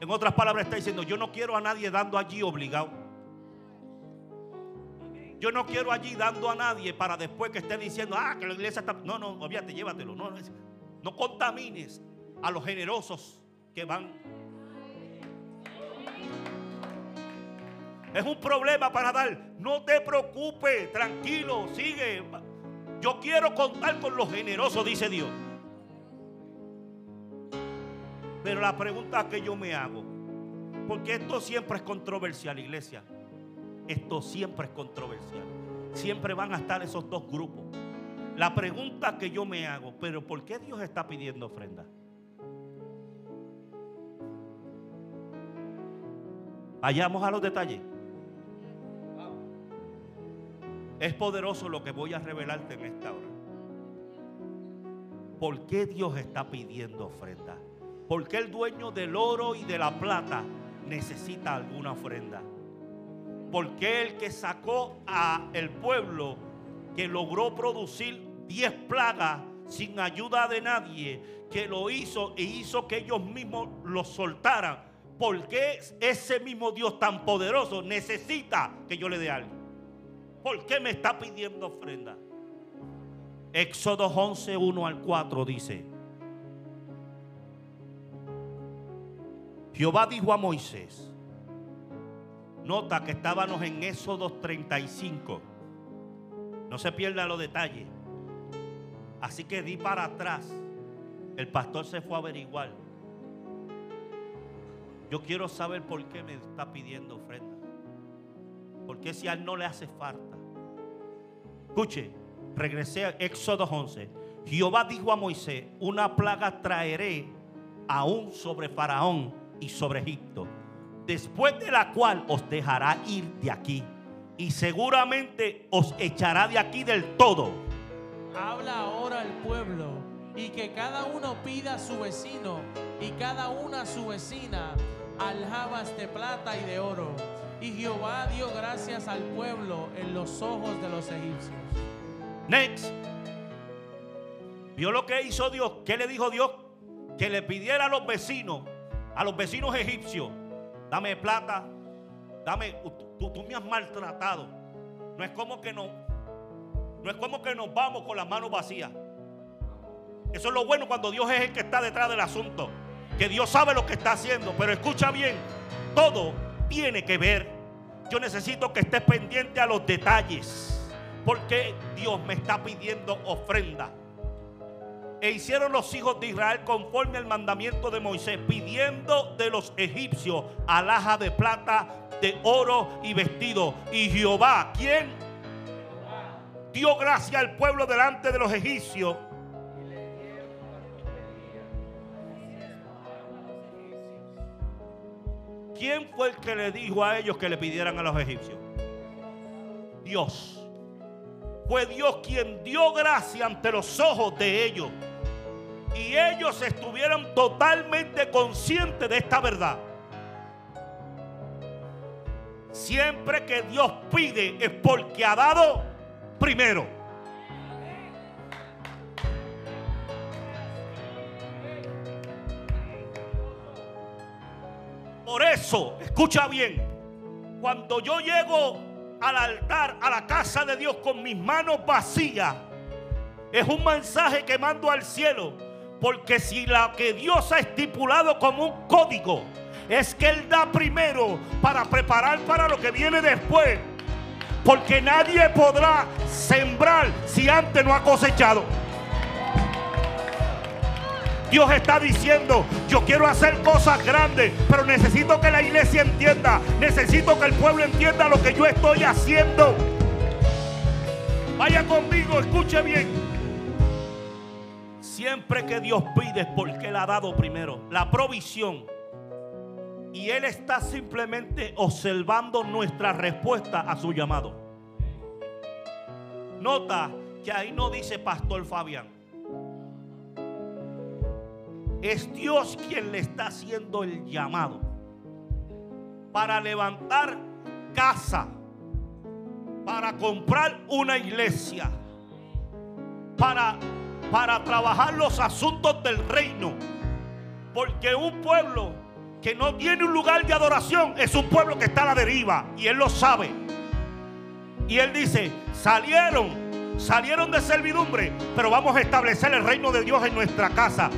En otras palabras está diciendo, yo no quiero a nadie dando allí obligado. Yo no quiero allí dando a nadie para después que esté diciendo, ah, que la iglesia está... No, no, olvídate, llévatelo. No, no, no contamines a los generosos que van. Es un problema para dar. No te preocupes, tranquilo, sigue. Yo quiero contar con los generosos, dice Dios. Pero la pregunta que yo me hago, porque esto siempre es controversial, iglesia. Esto siempre es controversial. Siempre van a estar esos dos grupos. La pregunta que yo me hago, pero ¿por qué Dios está pidiendo ofrenda? Vayamos a los detalles. Es poderoso lo que voy a revelarte en esta hora. ¿Por qué Dios está pidiendo ofrenda? ¿Por qué el dueño del oro y de la plata necesita alguna ofrenda? ¿Por qué el que sacó a el pueblo que logró producir 10 plagas sin ayuda de nadie, que lo hizo e hizo que ellos mismos lo soltaran? ¿Por qué ese mismo Dios tan poderoso necesita que yo le dé algo? ¿Por qué me está pidiendo ofrenda? Éxodo 11, 1 al 4 dice, Jehová dijo a Moisés, nota que estábamos en Éxodo 35, no se pierdan los detalles, así que di para atrás, el pastor se fue a averiguar, yo quiero saber por qué me está pidiendo ofrenda, porque si a él no le hace falta, escuche, regresé a Éxodo 11, Jehová dijo a Moisés, una plaga traeré aún sobre Faraón y sobre Egipto, después de la cual os dejará ir de aquí y seguramente os echará de aquí del todo. Habla ahora al pueblo y que cada uno pida a su vecino y cada una a su vecina aljabas de plata y de oro. Y Jehová dio gracias al pueblo en los ojos de los egipcios. Next. ¿Vio lo que hizo Dios? ¿Qué le dijo Dios? Que le pidiera a los vecinos a los vecinos egipcios, dame plata, dame, tú, me has maltratado. No es como que no, no es como que nos vamos con las manos vacías. Eso es lo bueno cuando Dios es el que está detrás del asunto. Que Dios sabe lo que está haciendo. Pero escucha bien, todo tiene que ver. Yo necesito que estés pendiente a los detalles. Porque Dios me está pidiendo ofrenda. E hicieron los hijos de Israel conforme al mandamiento de Moisés, pidiendo de los egipcios alhaja de plata, de oro y vestido. Y Jehová, ¿quién? Dio gracia al pueblo delante de los egipcios. ¿Quién fue el que le dijo a ellos que le pidieran a los egipcios? Dios. Fue Dios quien dio gracia ante los ojos de ellos y ellos estuvieron totalmente conscientes de esta verdad. Siempre que Dios pide es porque ha dado primero. Escucha bien, cuando yo llego al altar, a la casa de Dios con mis manos vacías, es un mensaje que mando al cielo porque si la que Dios ha estipulado como un código es que Él da primero para preparar para lo que viene después. Porque nadie podrá sembrar si antes no ha cosechado. Dios está diciendo, yo quiero hacer cosas grandes, pero necesito que la iglesia entienda, necesito que el pueblo entienda lo que yo estoy haciendo. Vaya conmigo, escuche bien. Siempre que Dios pide porque Él ha dado primero la provisión. Y Él está simplemente observando nuestra respuesta a su llamado. Nota que ahí no dice Pastor Fabián. Es Dios quien le está haciendo el llamado para levantar casa, para comprar una iglesia, para, para trabajar los asuntos del reino. Porque un pueblo que no tiene un lugar de adoración es un pueblo que está a la deriva y él lo sabe. Y él dice, salieron, salieron de servidumbre, pero vamos a establecer el reino de Dios en nuestra casa.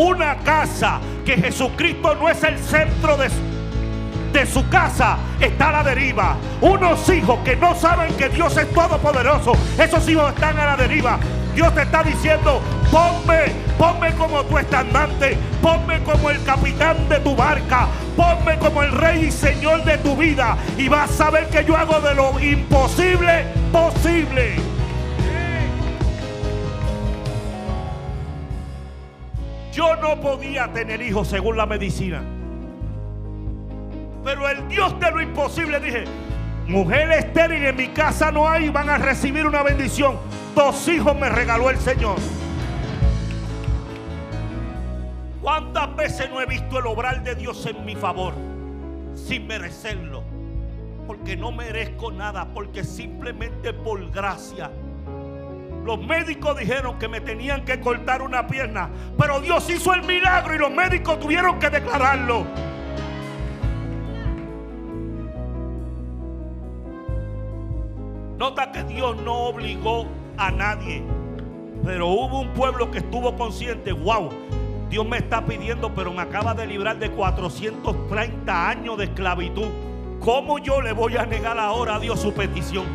Una casa que Jesucristo no es el centro de, su casa está a la deriva. Unos hijos que no saben que Dios es todopoderoso, esos hijos están a la deriva. Dios te está diciendo, ponme, ponme como tu estandante, ponme como el capitán de tu barca, ponme como el rey y señor de tu vida y vas a ver que yo hago de lo imposible posible. Yo no podía tener hijos según la medicina. Pero el Dios de lo imposible dije, mujer estéril en mi casa no hay, van a recibir una bendición. Dos hijos me regaló el Señor. ¿Cuántas veces no he visto el obrar de Dios en mi favor sin merecerlo? Porque no merezco nada, porque simplemente por gracia. Los médicos dijeron que me tenían que cortar una pierna, pero Dios hizo el milagro y los médicos tuvieron que declararlo. Nota que Dios no obligó a nadie, pero hubo un pueblo que estuvo consciente, wow, Dios me está pidiendo, pero me acaba de librar de 430 años de esclavitud. ¿Cómo yo le voy a negar ahora a Dios su petición?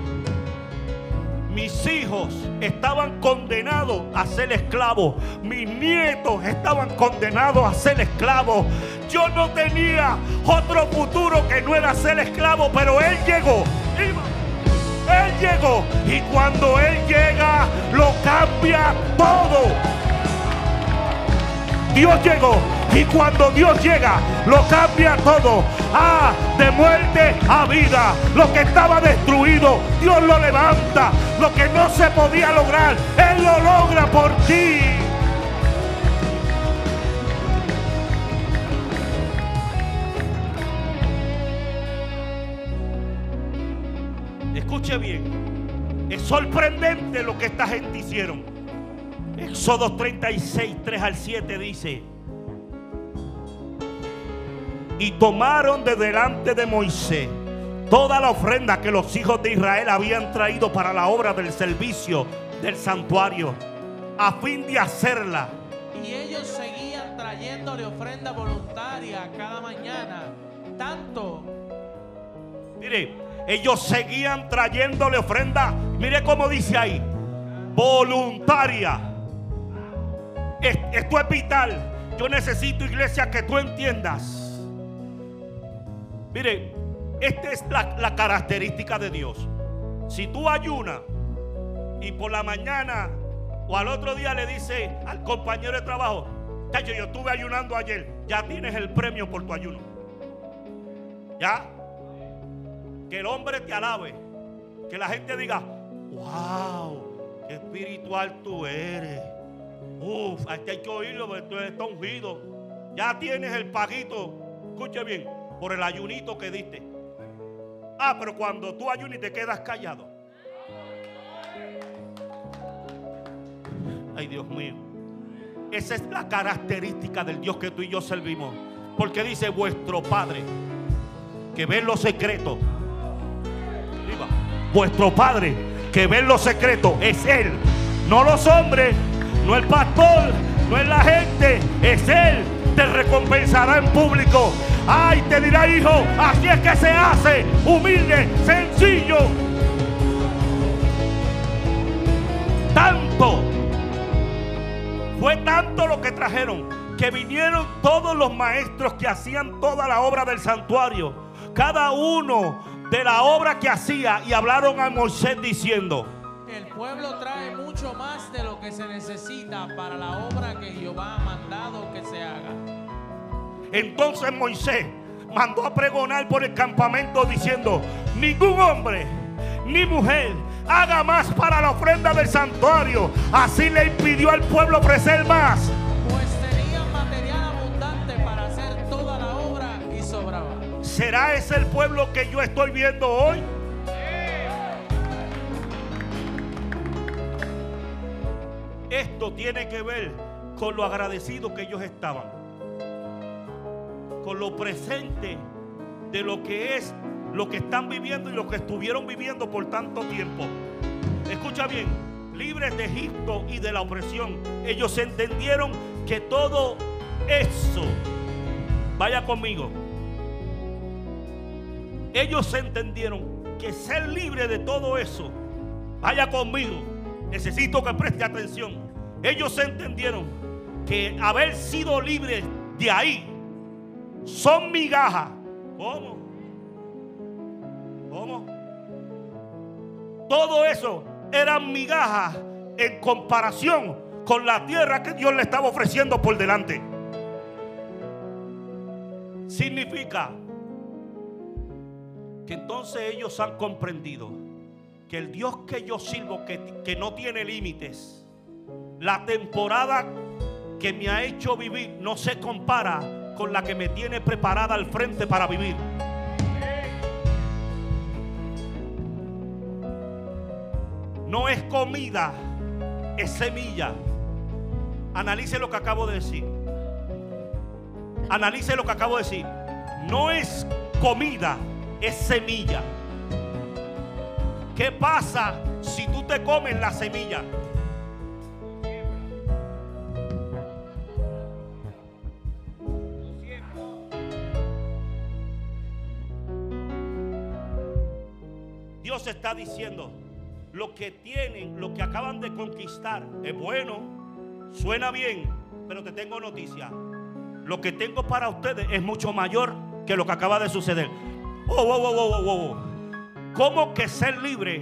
Mis hijos estaban condenados a ser esclavos. Mis nietos estaban condenados a ser esclavos. Yo no tenía otro futuro que no era ser esclavo, pero Él llegó. Él llegó. Y cuando Él llega, lo cambia todo. Dios llegó. Y cuando Dios llega, lo cambia todo. Ah, de muerte a vida. Lo que estaba destruido, Dios lo levanta. Lo que no se podía lograr, Él lo logra por ti. Escuche bien. Es sorprendente lo que esta gente hicieron. Éxodo 36, 3 al 7 dice. Y tomaron de delante de Moisés toda la ofrenda que los hijos de Israel habían traído para la obra del servicio del santuario, a fin de hacerla. Y ellos seguían trayéndole ofrenda voluntaria cada mañana. Tanto. Mire, ellos seguían trayéndole ofrenda. Mire cómo dice ahí. Voluntaria. Esto es vital. Yo necesito, iglesia, que tú entiendas. Mire, esta es la, característica de Dios. Si tú ayunas y por la mañana o al otro día le dice al compañero de trabajo, yo estuve ayunando ayer, ya tienes el premio por tu ayuno. ¿Ya? Que el hombre te alabe. Que la gente diga, wow, qué espiritual tú eres. Uf, hay que oírlo porque tú estás ungido. Ya tienes el paguito, escuche bien, por el ayunito que diste. Ah, pero cuando tú ayunas y te quedas callado. Ay, Dios mío. Esa es la característica del Dios que tú y yo servimos. Porque dice vuestro Padre que ve los secretos. Vuestro Padre que ve los secretos es Él. No los hombres, no el pastor, No es la gente, es Él. Te recompensará en público. Ay, te dirá hijo, así es que se hace. Humilde, sencillo. Tanto. Fue tanto lo que trajeron que vinieron todos los maestros que hacían toda la obra del santuario. Cada uno de la obra que hacía y hablaron a Moisés diciendo, el pueblo trae mucho más de lo que se necesita para la obra que Jehová ha mandado que se haga. Entonces Moisés mandó a pregonar por el campamento diciendo, ningún hombre ni mujer haga más para la ofrenda del santuario. Así le impidió al pueblo ofrecer más. Pues tenía material abundante para hacer toda la obra y sobraba. ¿Será ese el pueblo que yo estoy viendo hoy? Esto tiene que ver con lo agradecido que ellos estaban. Con lo presente de lo que es, lo que están viviendo y lo que estuvieron viviendo por tanto tiempo. Escucha bien, libres de Egipto y de la opresión. Ellos entendieron que todo eso, vaya conmigo, ellos entendieron que ser libre de todo eso, vaya conmigo, necesito que preste atención. Ellos entendieron que haber sido libres de ahí son migajas. ¿Cómo? ¿Cómo? Todo eso eran migajas en comparación con la tierra que Dios le estaba ofreciendo por delante. Significa que entonces ellos han comprendido que el Dios que yo sirvo, que, que no tiene límites, la temporada que me ha hecho vivir no se compara con la que me tiene preparada al frente para vivir. No es comida, es semilla. Analice lo que acabo de decir. Analice lo que acabo de decir. No es comida, es semilla. ¿Qué pasa si tú te comes la semilla? Dios está diciendo, lo que tienen, lo que acaban de conquistar, es bueno, suena bien, pero te tengo noticia. Lo que tengo para ustedes es mucho mayor que lo que acaba de suceder. ¿Cómo que ser libre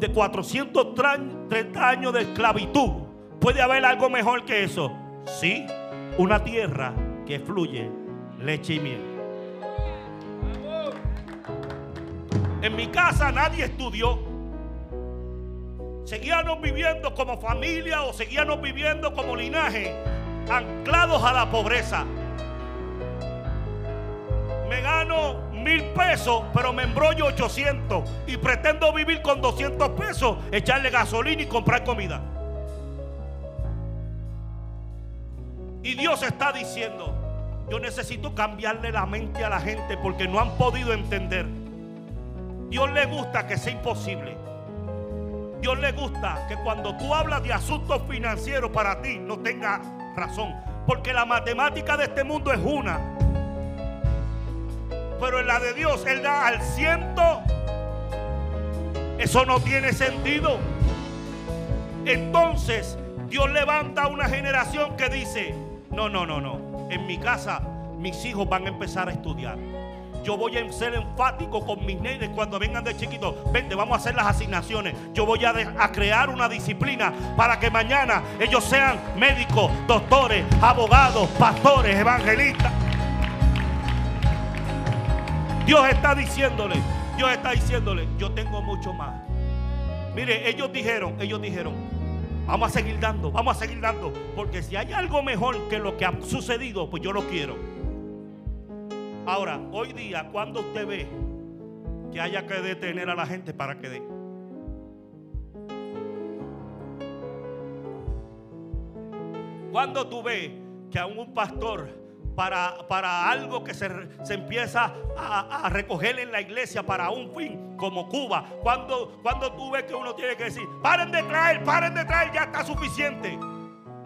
de 430 años de esclavitud? ¿Puede haber algo mejor que eso? Sí, una tierra que fluye leche y miel. En mi casa nadie estudió. Seguíamos viviendo como familia o seguíamos viviendo como linaje, anclados a la pobreza. Me gano mil pesos, pero me embrollo 800 y pretendo vivir con 200 pesos, echarle gasolina y comprar comida. Y Dios está diciendo, yo necesito cambiarle la mente a la gente porque no han podido entender. Dios le gusta que sea imposible. Dios le gusta que cuando tú hablas de asuntos financieros para ti no tenga razón. Porque la matemática de este mundo es una. Pero en la de Dios Él da al ciento. Eso no tiene sentido. Entonces Dios levanta una generación que dice, no, no, no, no. En mi casa mis hijos van a empezar a estudiar. Yo voy a ser enfático con mis nenes cuando vengan de chiquitos. Vente, vamos a hacer las asignaciones. Yo voy a, a, crear una disciplina para que mañana ellos sean médicos, doctores, abogados, pastores, evangelistas. Dios está diciéndole, Dios está diciéndole, yo tengo mucho más. Mire, ellos dijeron, ellos dijeron, vamos a seguir dando, vamos a seguir dando, porque si hay algo mejor que lo que ha sucedido, pues yo lo quiero. Ahora, hoy día, cuando usted ve que haya que detener a la gente para que dé? Cuando tú ves que a un pastor para, para algo que se, se empieza a, a, recoger en la iglesia para un fin como Cuba, cuando, cuando tú ves que uno tiene que decir, paren de traer, paren de traer, ya está suficiente.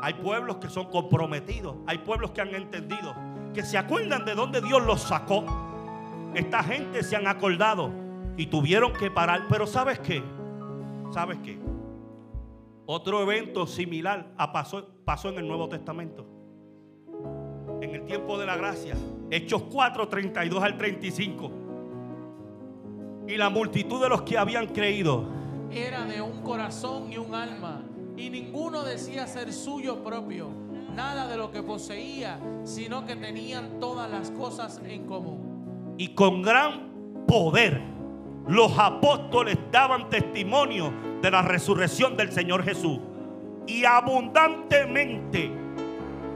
Hay pueblos que son comprometidos. Hay pueblos que han entendido. Se acuerdan de dónde Dios los sacó. Esta gente se han acordado y tuvieron que parar. Pero ¿sabes qué? ¿Sabes qué? Otro evento similar pasó, pasó en el Nuevo Testamento. En el tiempo de la gracia. Hechos 4, 32 al 35. Y la multitud de los que habían creído. Era de un corazón y un alma. Y ninguno decía ser suyo propio. Nada de lo que poseía, sino que tenían todas las cosas en común. Y con gran poder los apóstoles daban testimonio de la resurrección del Señor Jesús. Y abundantemente,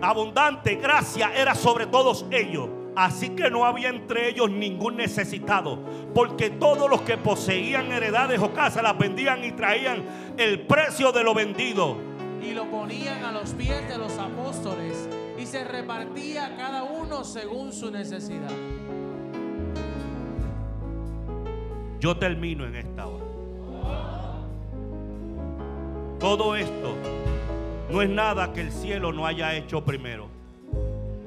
abundante gracia era sobre todos ellos. Así que no había entre ellos ningún necesitado, porque todos los que poseían heredades o casas las vendían y traían el precio de lo vendido. Y lo ponían a los pies de los apóstoles y se repartía cada uno según su necesidad. Yo termino en esta hora. Todo esto no es nada que el cielo no haya hecho primero.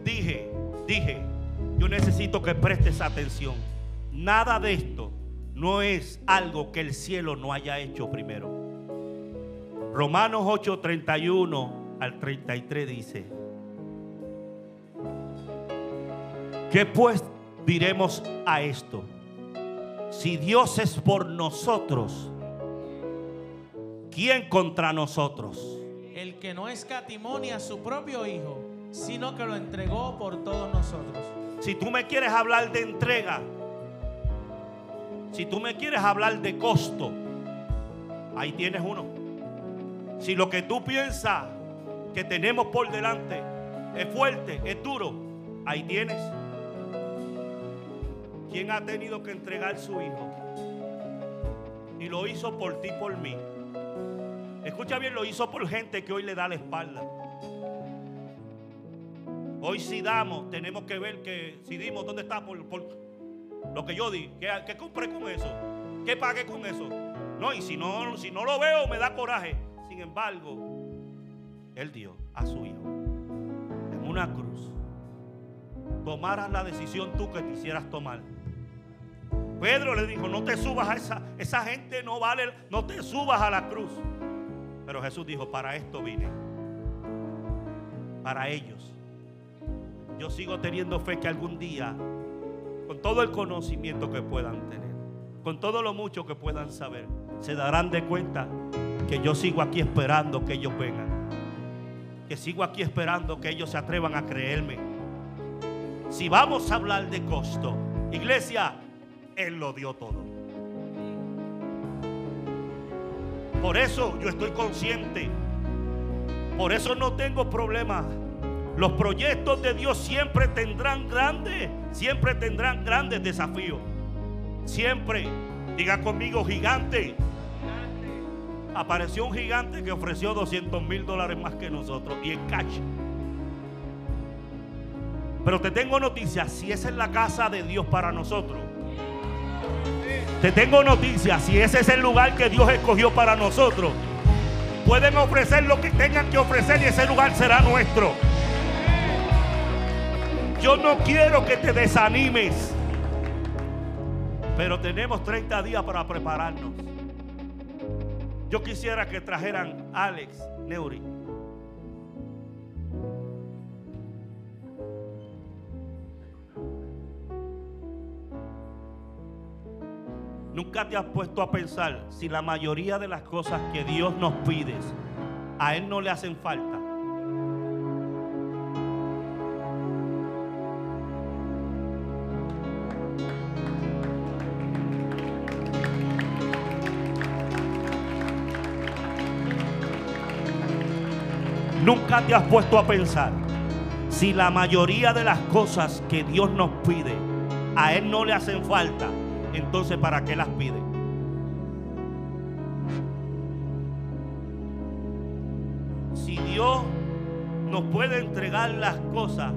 Dije, dije, yo necesito que prestes atención. Nada de esto no es algo que el cielo no haya hecho primero. Romanos 8, 31 al 33 dice, ¿qué pues diremos a esto? Si Dios es por nosotros, ¿quién contra nosotros? El que no escatimonia a su propio Hijo, sino que lo entregó por todos nosotros. Si tú me quieres hablar de entrega, si tú me quieres hablar de costo, ahí tienes uno. Si lo que tú piensas que tenemos por delante es fuerte, es duro, ahí tienes. ¿Quién ha tenido que entregar su hijo? Y lo hizo por ti, por mí. Escucha bien, lo hizo por gente que hoy le da la espalda. Hoy si damos, tenemos que ver que si dimos, ¿dónde está? Por, lo que yo di. ¿Qué, compré con eso? ¿Qué pagué con eso? No, y si no, si no lo veo, me da coraje. Sin embargo, Él dio a su hijo en una cruz. Tomaras la decisión tú que quisieras tomar. Pedro le dijo, no te subas a esa, esa gente no vale, no te subas a la cruz. Pero Jesús dijo, para esto vine. Para ellos. Yo sigo teniendo fe que algún día, con todo el conocimiento que puedan tener, con todo lo mucho que puedan saber, se darán de cuenta que yo sigo aquí esperando que ellos vengan. Que sigo aquí esperando que ellos se atrevan a creerme. Si vamos a hablar de costo, iglesia, él lo dio todo. Por eso yo estoy consciente. Por eso no tengo problema. Los proyectos de Dios siempre tendrán grandes, siempre tendrán grandes desafíos. Siempre, diga conmigo, gigante. Apareció un gigante que ofreció 200 mil dólares más que nosotros y en cash. Pero te tengo noticias, si esa es la casa de Dios para nosotros, te tengo noticias, si ese es el lugar que Dios escogió para nosotros, pueden ofrecer lo que tengan que ofrecer y ese lugar será nuestro. Yo no quiero que te desanimes, pero tenemos 30 días para prepararnos. Yo quisiera que trajeran Alex Neuri. Nunca te has puesto a pensar si la mayoría de las cosas que Dios nos pide a Él no le hacen falta. Te has puesto a pensar si la mayoría de las cosas que Dios nos pide a Él no le hacen falta entonces ¿para qué las pide? Si Dios nos puede entregar las cosas,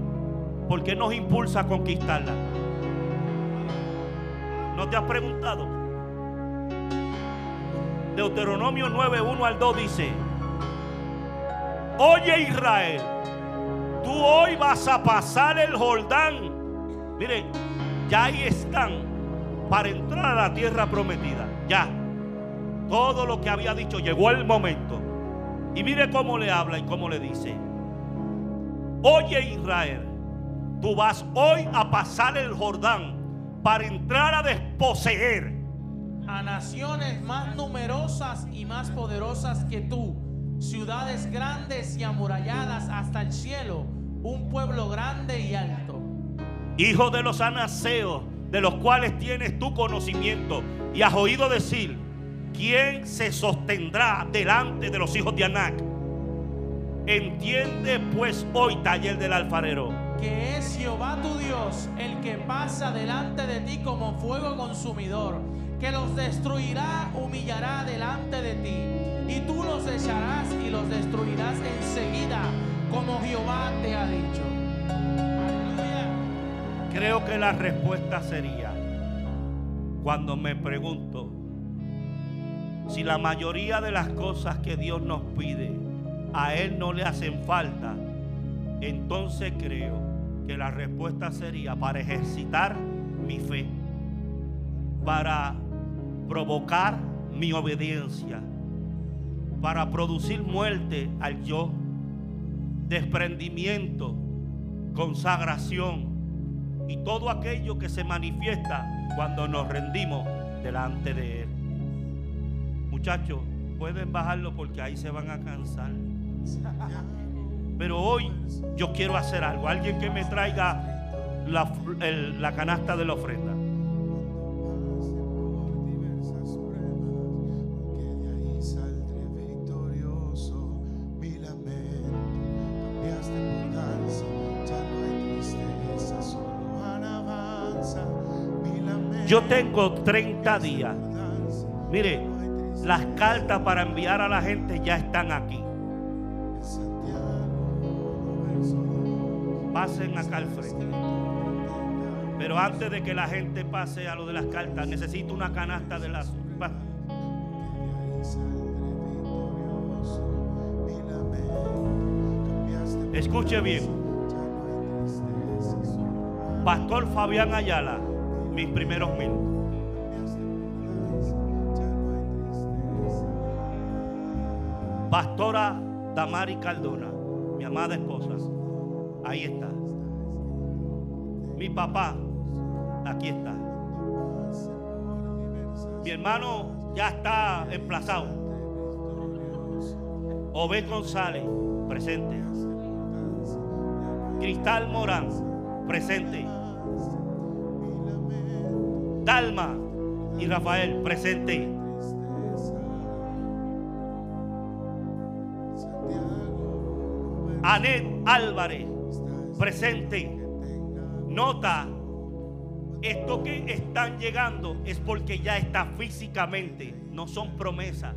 ¿por qué nos impulsa a conquistarlas? ¿No te has preguntado? Deuteronomio 9, 1 al 2 dice, Oye Israel, tú hoy vas a pasar el Jordán. Mire, ya ahí están para entrar a la tierra prometida. Ya. Todo lo que había dicho llegó el momento. Y mire cómo le habla y cómo le dice. Oye Israel, tú vas hoy a pasar el Jordán para entrar a desposeer a naciones más numerosas y más poderosas que tú, ciudades grandes y amuralladas hasta el cielo, un pueblo grande y alto. Hijo de los anaseos, de los cuales tienes tu conocimiento, y has oído decir, ¿quién se sostendrá delante de los hijos de Anac? Entiende pues hoy, taller del alfarero, que es Jehová tu Dios el que pasa delante de ti como fuego consumidor que los destruirá, humillará delante de ti, y tú los echarás y los destruirás enseguida, como Jehová te ha dicho. Creo que la respuesta sería, cuando me pregunto, si la mayoría de las cosas que Dios nos pide a Él no le hacen falta, entonces creo que la respuesta sería para ejercitar mi fe, para provocar mi obediencia, para producir muerte al yo, desprendimiento, consagración y todo aquello que se manifiesta cuando nos rendimos delante de Él. Muchachos, pueden bajarlo porque ahí se van a cansar. Pero hoy yo quiero hacer algo. Alguien que me traiga la, la canasta de la ofrenda. Yo tengo 30 días. Mire, las cartas para enviar a la gente ya están aquí. Pasen acá al frente. Pero antes de que la gente pase a lo de las cartas, necesito una canasta de las... Escuche bien. Pastor Fabián Ayala mis primeros mil. Pastora Damari Caldona, mi amada esposa, ahí está. Mi papá, aquí está. Mi hermano ya está emplazado. Obed González, presente. Cristal Morán, presente. Dalma y Rafael presente. Anet Álvarez presente. Nota, esto que están llegando es porque ya está físicamente, no son promesas.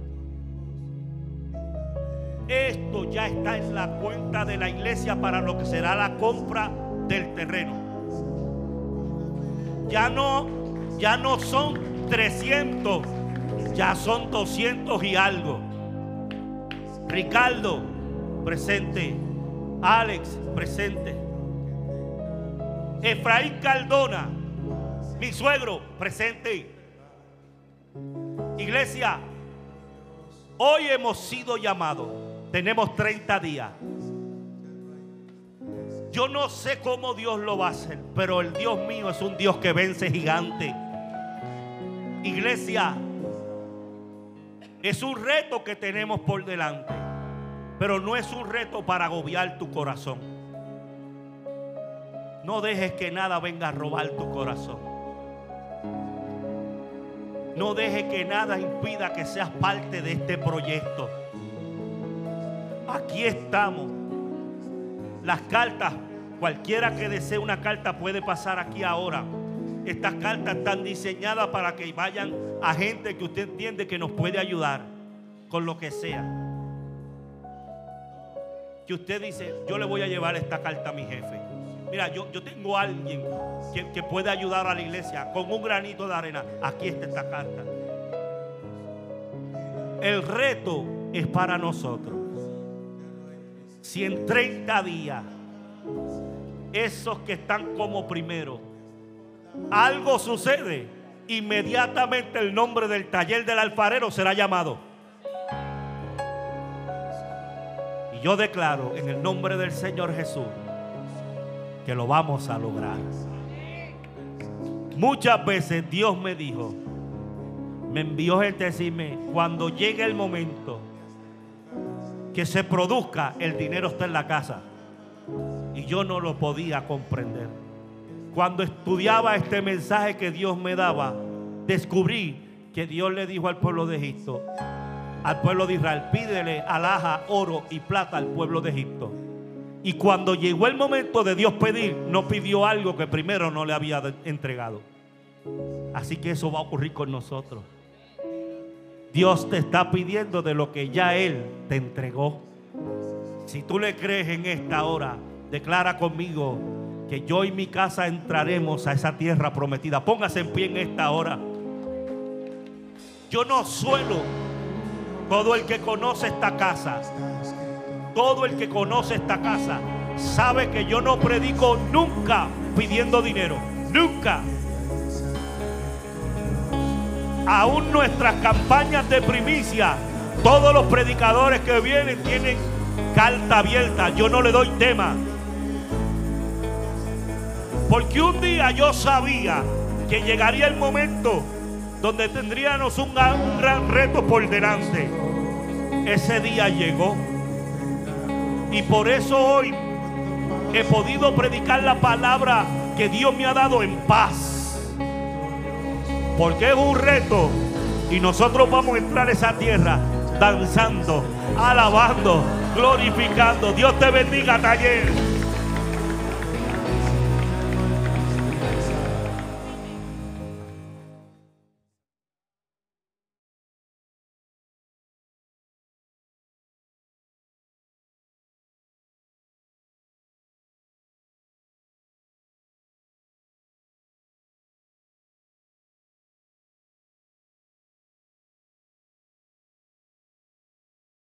Esto ya está en la cuenta de la iglesia para lo que será la compra del terreno. Ya no ya no son 300, ya son 200 y algo. Ricardo, presente. Alex, presente. Efraín Caldona, mi suegro, presente. Iglesia, hoy hemos sido llamados. Tenemos 30 días. Yo no sé cómo Dios lo va a hacer, pero el Dios mío es un Dios que vence gigante. Iglesia, es un reto que tenemos por delante, pero no es un reto para agobiar tu corazón. No dejes que nada venga a robar tu corazón. No dejes que nada impida que seas parte de este proyecto. Aquí estamos. Las cartas, cualquiera que desee una carta puede pasar aquí ahora. Estas cartas están diseñadas para que vayan a gente que usted entiende que nos puede ayudar con lo que sea. Que usted dice, yo le voy a llevar esta carta a mi jefe. Mira, yo, yo tengo a alguien que, que puede ayudar a la iglesia con un granito de arena. Aquí está esta carta. El reto es para nosotros. si en 30 días esos que están como primero, algo sucede, inmediatamente el nombre del taller del alfarero será llamado. Y yo declaro en el nombre del Señor Jesús que lo vamos a lograr. Muchas veces Dios me dijo, me envió gente a decirme, cuando llegue el momento que se produzca, el dinero está en la casa. Y yo no lo podía comprender. Cuando estudiaba este mensaje que Dios me daba, descubrí que Dios le dijo al pueblo de Egipto, al pueblo de Israel, pídele alhaja, oro y plata al pueblo de Egipto. Y cuando llegó el momento de Dios pedir, no pidió algo que primero no le había entregado. Así que eso va a ocurrir con nosotros. Dios te está pidiendo de lo que ya Él te entregó. Si tú le crees en esta hora, declara conmigo que yo y mi casa entraremos a esa tierra prometida. Póngase en pie en esta hora. Yo no suelo. Todo el que conoce esta casa, todo el que conoce esta casa, sabe que yo no predico nunca pidiendo dinero. Nunca aún nuestras campañas de primicia, todos los predicadores que vienen tienen carta abierta. Yo no le doy tema. Porque un día yo sabía que llegaría el momento donde tendríamos un, gran reto por delante. Ese día llegó. Y por eso hoy he podido predicar la palabra que Dios me ha dado en paz porque es un reto. Y nosotros vamos a entrar a esa tierra danzando, alabando, glorificando. Dios te bendiga, taller.